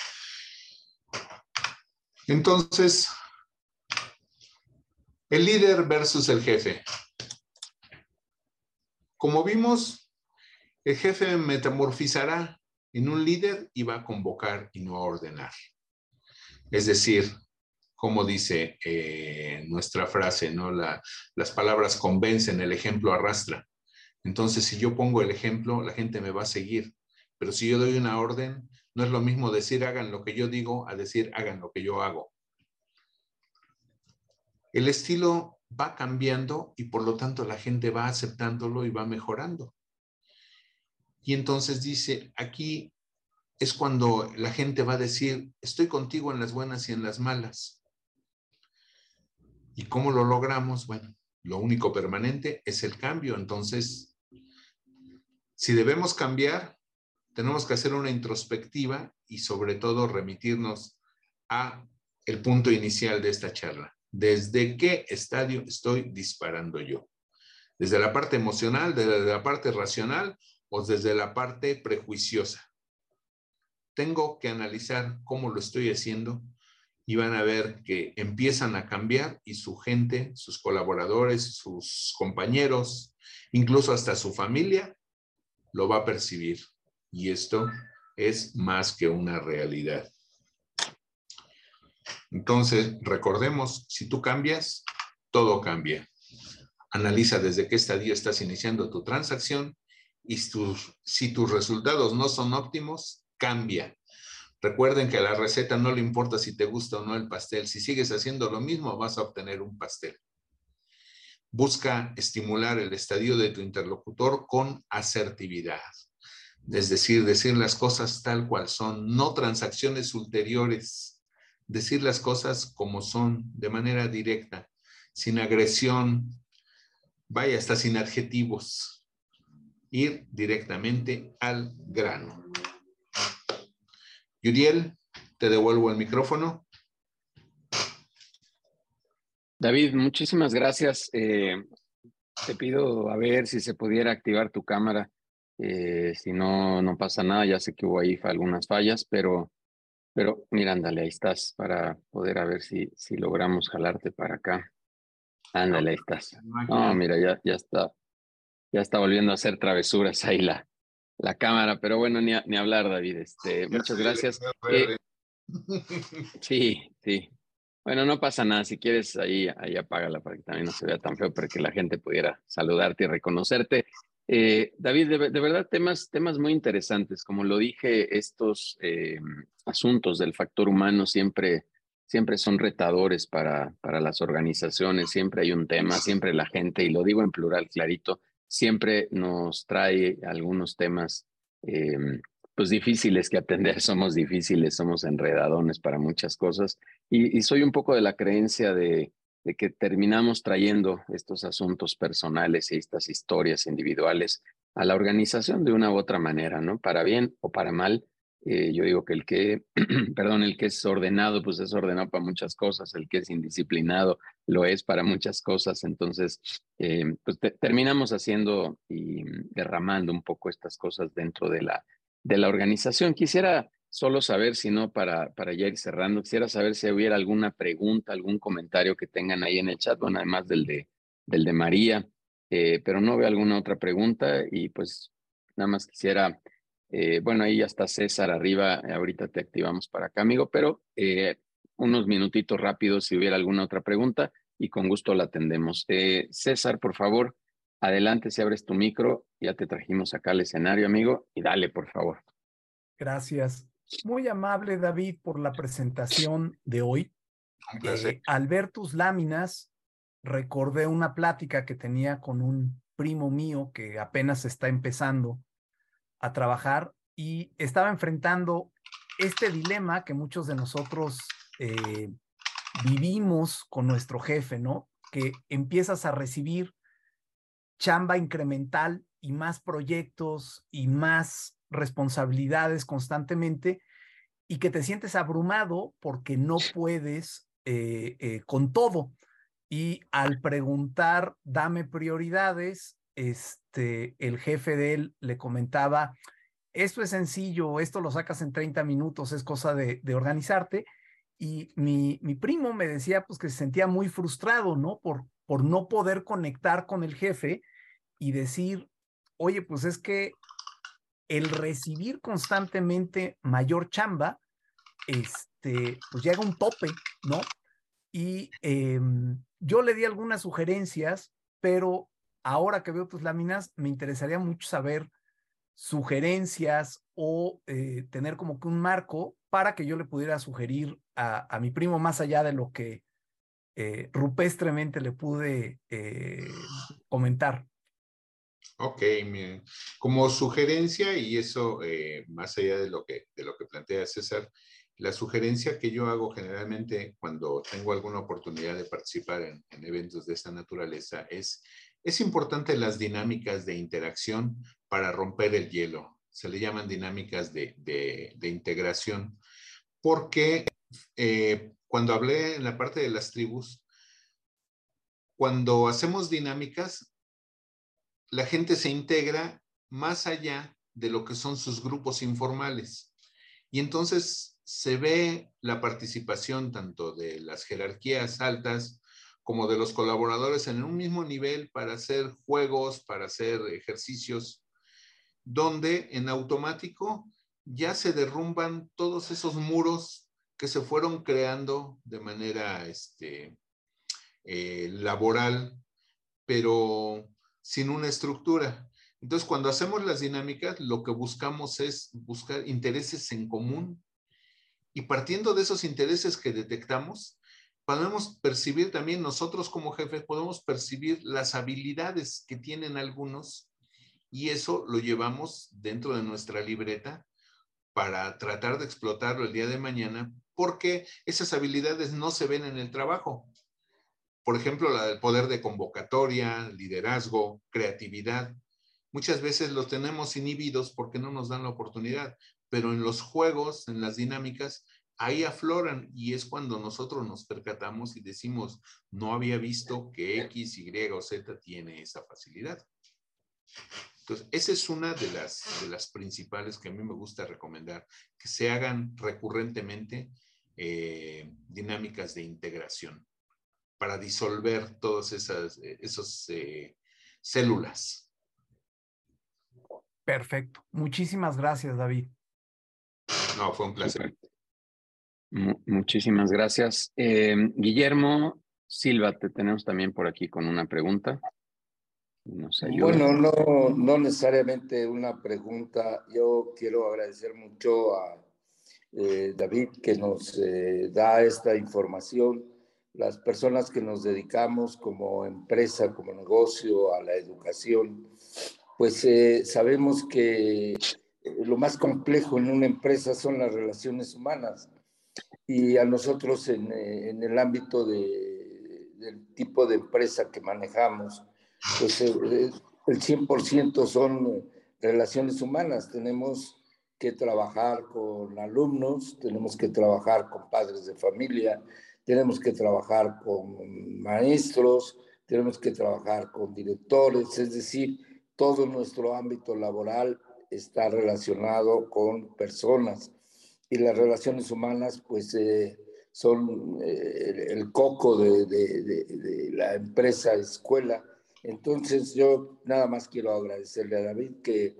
Entonces, el líder versus el jefe. Como vimos, el jefe metamorfizará en un líder y va a convocar y no a ordenar. Es decir, como dice eh, nuestra frase, ¿no? las palabras convencen, el ejemplo arrastra. Entonces, si yo pongo el ejemplo, la gente me va a seguir. Pero si yo doy una orden, no es lo mismo decir hagan lo que yo digo a decir hagan lo que yo hago el estilo va cambiando y por lo tanto la gente va aceptándolo y va mejorando. Y entonces dice, aquí es cuando la gente va a decir, estoy contigo en las buenas y en las malas. ¿Y cómo lo logramos? Bueno, lo único permanente es el cambio. Entonces, si debemos cambiar, tenemos que hacer una introspectiva y sobre todo remitirnos a el punto inicial de esta charla. ¿Desde qué estadio estoy disparando yo? ¿Desde la parte emocional, desde la parte racional o desde la parte prejuiciosa? Tengo que analizar cómo lo estoy haciendo y van a ver que empiezan a cambiar y su gente, sus colaboradores, sus compañeros, incluso hasta su familia, lo va a percibir. Y esto es más que una realidad. Entonces, recordemos, si tú cambias, todo cambia. Analiza desde qué estadio estás iniciando tu transacción y si tus resultados no son óptimos, cambia. Recuerden que a la receta no le importa si te gusta o no el pastel. Si sigues haciendo lo mismo, vas a obtener un pastel. Busca estimular el estadio de tu interlocutor con asertividad. Es decir, decir las cosas tal cual son, no transacciones ulteriores. Decir las cosas como son, de manera directa, sin agresión, vaya, hasta sin adjetivos. Ir directamente al grano. Yudiel, te devuelvo el micrófono. David, muchísimas gracias. Eh, te pido a ver si se pudiera activar tu cámara. Eh, si no, no pasa nada. Ya sé que hubo ahí algunas fallas, pero, pero mira, ándale, ahí estás para poder a ver si, si logramos jalarte para acá. Ándale, ahí estás. No, mira, ya, ya está. Ya está volviendo a hacer travesuras ahí la, la cámara, pero bueno, ni, ni hablar, David. Este, muchas gracias. Eh, sí, sí. Bueno, no pasa nada. Si quieres, ahí, ahí apágala para que también no se vea tan feo, para que la gente pudiera saludarte y reconocerte. Eh, David, de, verdad, temas, temas muy interesantes. Como lo dije, estos eh, asuntos del factor humano siempre, siempre son retadores para, para las organizaciones. Siempre hay un tema, siempre la gente, y lo digo en plural clarito, siempre nos trae algunos temas em, pues difíciles que atender, somos difíciles, somos enredadones para muchas cosas. Y, soy un poco de la creencia de, de, que terminamos trayendo estos asuntos personales y estas historias individuales a la organización de una u otra manera, ¿no? Para bien o para mal, eh, yo digo que el que, perdón, el que es ordenado, pues es ordenado para muchas cosas, el que es indisciplinado lo es para muchas cosas, entonces, eh, pues terminamos haciendo y derramando un poco estas cosas dentro de la, de la organización. Quisiera solo saber, si no, para, para ya ir cerrando, quisiera saber si hubiera alguna pregunta, algún comentario que tengan ahí en el chat, bueno, además del de, del de María, eh, pero no veo alguna otra pregunta y pues nada más quisiera eh, bueno, ahí ya está César arriba, eh, ahorita te activamos para acá, amigo, pero eh, unos minutitos rápidos si hubiera alguna otra pregunta y con gusto la atendemos. César, por favor, adelante si abres tu micro, ya te trajimos acá al escenario, amigo, y dale, por favor. Gracias. Muy amable, David, por la presentación de hoy. al ver tus láminas, recordé una plática que tenía con un primo mío que apenas está empezando a trabajar y estaba enfrentando este dilema que muchos de nosotros eh, vivimos con nuestro jefe, ¿no? Que empiezas a recibir chamba incremental y más proyectos y más responsabilidades constantemente y que te sientes abrumado porque no puedes eh, eh, con todo. Y al preguntar, dame prioridades, este, el jefe de él le comentaba, esto es sencillo, esto lo sacas en 30 minutos, es cosa de, organizarte. Y mi, mi, primo me decía pues que se sentía muy frustrado, ¿no? Por, por no poder conectar con el jefe y decir, oye, pues es que el recibir constantemente mayor chamba, este, pues llega un tope, ¿no? Y em, yo le di algunas sugerencias, pero ahora que veo tus láminas, me interesaría mucho saber sugerencias o eh, tener como que un marco para que yo le pudiera sugerir a, mi primo más allá de lo que eh, rupestremente le pude eh, comentar. Ok, como sugerencia, y eso más allá de lo, que, de lo que plantea César, la sugerencia que yo hago generalmente cuando tengo alguna oportunidad de participar en, en eventos de esta naturaleza es es importante las dinámicas de interacción para romper el hielo. Se le llaman dinámicas de, integración, porque eh, cuando hablé en la parte de las tribus, cuando hacemos dinámicas, la gente se integra más allá de lo que son sus grupos informales. Y entonces se ve la participación tanto de las jerarquías altas como de los colaboradores en un mismo nivel para hacer juegos, para hacer ejercicios, donde en automático ya se derrumban todos esos muros que se fueron creando de manera este, eh, laboral, pero sin una estructura. Entonces, cuando hacemos las dinámicas, lo que buscamos es buscar intereses en común y partiendo de esos intereses que detectamos, podemos percibir también nosotros como jefes, podemos percibir las habilidades que tienen algunos y eso lo llevamos dentro de nuestra libreta para tratar de explotarlo el día de mañana porque esas habilidades no se ven en el trabajo. Por ejemplo, la del poder de convocatoria, liderazgo, creatividad. Muchas veces los tenemos inhibidos porque no nos dan la oportunidad, pero en los juegos, en las dinámicas, ahí afloran y es cuando nosotros nos percatamos y decimos, no había visto que X, Y o Z tiene esa facilidad. Entonces, esa es una de las, de las principales que a mí me gusta recomendar, que se hagan recurrentemente eh, dinámicas de integración para disolver todas esas esos, eh, células. Perfecto. Muchísimas gracias, David. No, fue un placer. Muchísimas gracias. Eh, Guillermo Silva, te tenemos también por aquí con una pregunta. Bueno, no, no necesariamente una pregunta. Yo quiero agradecer mucho a eh, David que nos eh, da esta información. Las personas que nos dedicamos como empresa, como negocio, a la educación, pues eh, sabemos que lo más complejo en una empresa son las relaciones humanas. Y a nosotros en, en el ámbito de, del tipo de empresa que manejamos, pues eh, eh, el 100% son relaciones humanas. Tenemos que trabajar con alumnos, tenemos que trabajar con padres de familia, tenemos que trabajar con maestros, tenemos que trabajar con directores, es decir, todo nuestro ámbito laboral está relacionado con personas y las relaciones humanas pues eh, son el coco de, de, de la empresa escuela entonces yo nada más quiero agradecerle a David que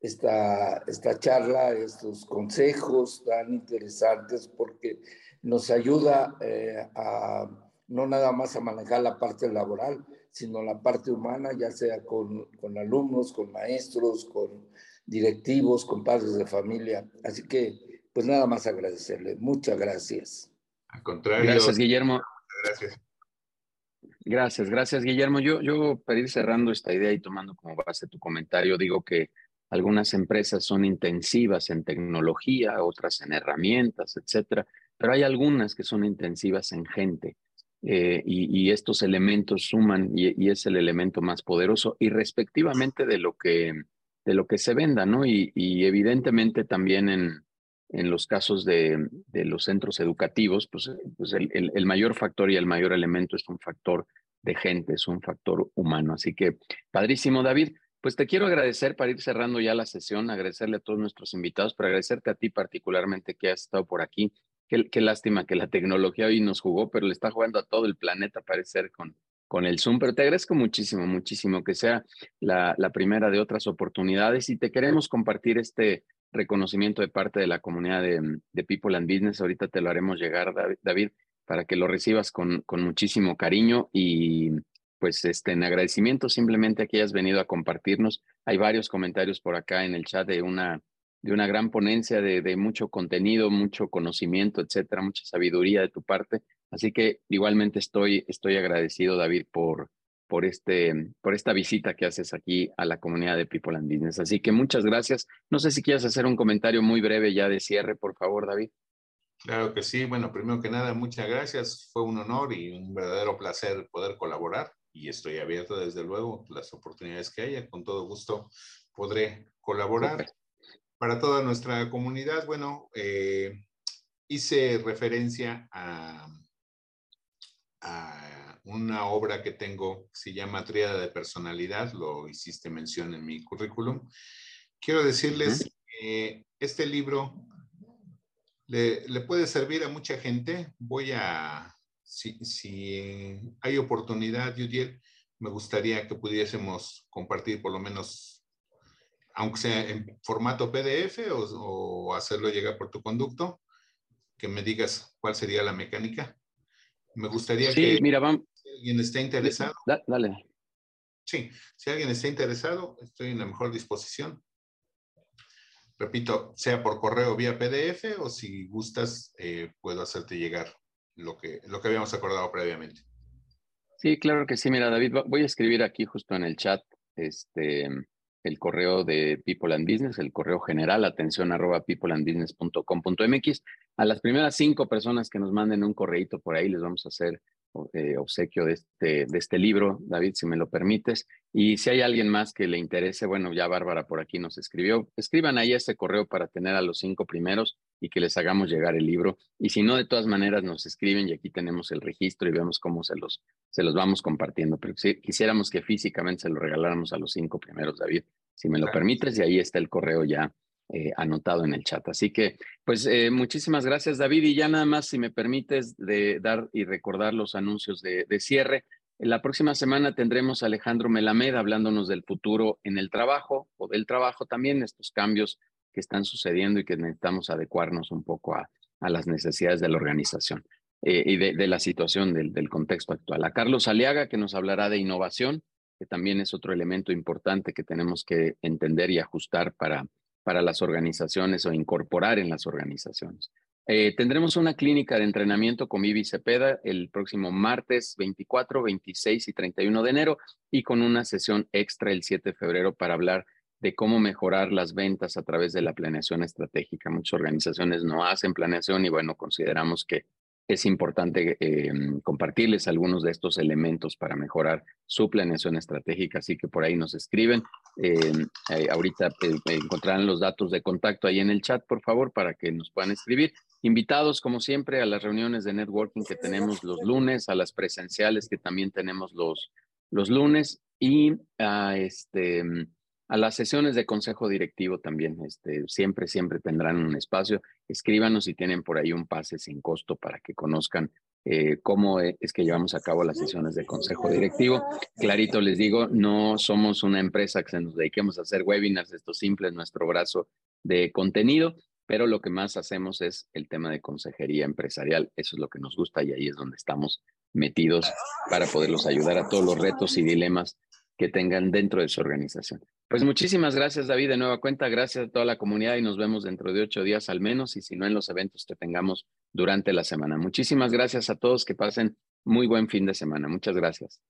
esta, esta charla, estos consejos tan interesantes, porque nos ayuda eh, a no nada más a manejar la parte laboral, sino la parte humana, ya sea con, con alumnos, con maestros, con directivos, con padres de familia. Así que, pues nada más agradecerle. Muchas gracias. Al contrario. Gracias, Guillermo. Gracias. Gracias, gracias Guillermo. Yo, yo para ir cerrando esta idea y tomando como base tu comentario, digo que algunas empresas son intensivas en tecnología, otras en herramientas, etcétera, pero hay algunas que son intensivas en gente. Eh, y, estos elementos suman y, es el elemento más poderoso y respectivamente de lo que, de lo que se venda, ¿no? Y, evidentemente también en, en los casos de, de, los centros educativos, pues, pues el, el, mayor factor y el mayor elemento es un factor de gente, es un factor humano. Así que, padrísimo, David. Pues te quiero agradecer para ir cerrando ya la sesión, agradecerle a todos nuestros invitados, pero agradecerte a ti particularmente que has estado por aquí. Qué, lástima que la tecnología hoy nos jugó, pero le está jugando a todo el planeta, parece ser, con, con el Zoom, pero te agradezco muchísimo, muchísimo que sea la, la primera de otras oportunidades y te queremos compartir este, reconocimiento de parte de la comunidad de, People and Business. Ahorita te lo haremos llegar, David, para que lo recibas con, con muchísimo cariño y pues este, en agradecimiento simplemente que hayas venido a compartirnos. Hay varios comentarios por acá en el chat de una, de una gran ponencia, de, de mucho contenido, mucho conocimiento, etcétera, mucha sabiduría de tu parte. Así que igualmente estoy, estoy agradecido, David, por, por, este, por esta visita que haces aquí a la comunidad de People and Business. Así que muchas gracias. No sé si quieres hacer un comentario muy breve ya de cierre, por favor, David. Claro que sí. Bueno, primero que nada, muchas gracias. Fue un honor y un verdadero placer poder colaborar y estoy abierto desde luego las oportunidades que haya. Con todo gusto podré colaborar. Para toda nuestra comunidad, bueno, eh, hice referencia a, a una obra que tengo, se llama Triada de Personalidad, lo hiciste mención en mi currículum. Quiero decirles que este libro le, puede servir a mucha gente. Voy a, si, hay oportunidad, Yudiel, me gustaría que pudiésemos compartir por lo menos, aunque sea en formato PDF o, o hacerlo llegar por tu conducto, que me digas cuál sería la mecánica. Me gustaría sí, que... Mira, vamos, alguien está interesado. dale. Sí, si alguien está interesado, estoy en la mejor disposición. Repito, sea por correo vía PDF o si gustas, eh, puedo hacerte llegar lo que, lo que habíamos acordado previamente. Sí, claro que sí. Mira, David, voy a escribir aquí justo en el chat este, el correo de People and Business, el correo general, atención arroba peopleandbusiness.com.mx. A las primeras cinco personas que nos manden un correíto por ahí les vamos a hacer eh, obsequio de este, de este libro, David, si me lo permites. Y si hay alguien más que le interese, bueno, ya Bárbara por aquí nos escribió, escriban ahí ese correo para tener a los cinco primeros y que les hagamos llegar el libro. Y si no, de todas maneras nos escriben y aquí tenemos el registro y vemos cómo se los, se los vamos compartiendo. Pero si quisiéramos que físicamente se lo regaláramos a los cinco primeros, David, si me lo permites, y ahí está el correo ya eh, anotado en el chat. Así que, pues, eh, muchísimas gracias, David. Y ya nada más, si me permites, de dar y recordar los anuncios de, cierre. La próxima semana tendremos a Alejandro Melamed hablándonos del futuro en el trabajo o del trabajo también, estos cambios que están sucediendo y que necesitamos adecuarnos un poco a, las necesidades de la organización eh, y de, la situación del, del, contexto actual. A Carlos Aliaga, que nos hablará de innovación, que también es otro elemento importante que tenemos que entender y ajustar para, para las organizaciones o incorporar en las organizaciones. Eh, tendremos una clínica de entrenamiento con Vivi Cepeda el próximo martes 24, 26 y 31 de enero y con una sesión extra el 7 de febrero para hablar de cómo mejorar las ventas a través de la planeación estratégica. Muchas organizaciones no hacen planeación y bueno, consideramos que es importante eh, compartirles algunos de estos elementos para mejorar su planeación estratégica, así que por ahí nos escriben. Eh, eh, ahorita encontrarán los datos de contacto ahí en el chat, por favor, para que nos puedan escribir. Invitados, como siempre, a las reuniones de networking que tenemos los lunes, a las presenciales que también tenemos los, los lunes y a este a las sesiones de consejo directivo también. Este, siempre, siempre tendrán un espacio. Escríbanos si tienen por ahí un pase sin costo para que conozcan eh, cómo e, es que llevamos a cabo las sesiones de consejo directivo. Clarito les digo, no somos una empresa que se nos dediquemos a hacer webinars, esto simple es nuestro brazo de contenido, pero lo que más hacemos es el tema de consejería empresarial. Eso es lo que nos gusta y ahí es donde estamos metidos para poderlos ayudar a todos los retos y dilemas que tengan dentro de su organización. Pues muchísimas gracias, David, de nueva cuenta. Gracias a toda la comunidad y nos vemos dentro de ocho días al menos y si no en los eventos que tengamos durante la semana. Muchísimas gracias a todos. Que pasen muy buen fin de semana. Muchas gracias.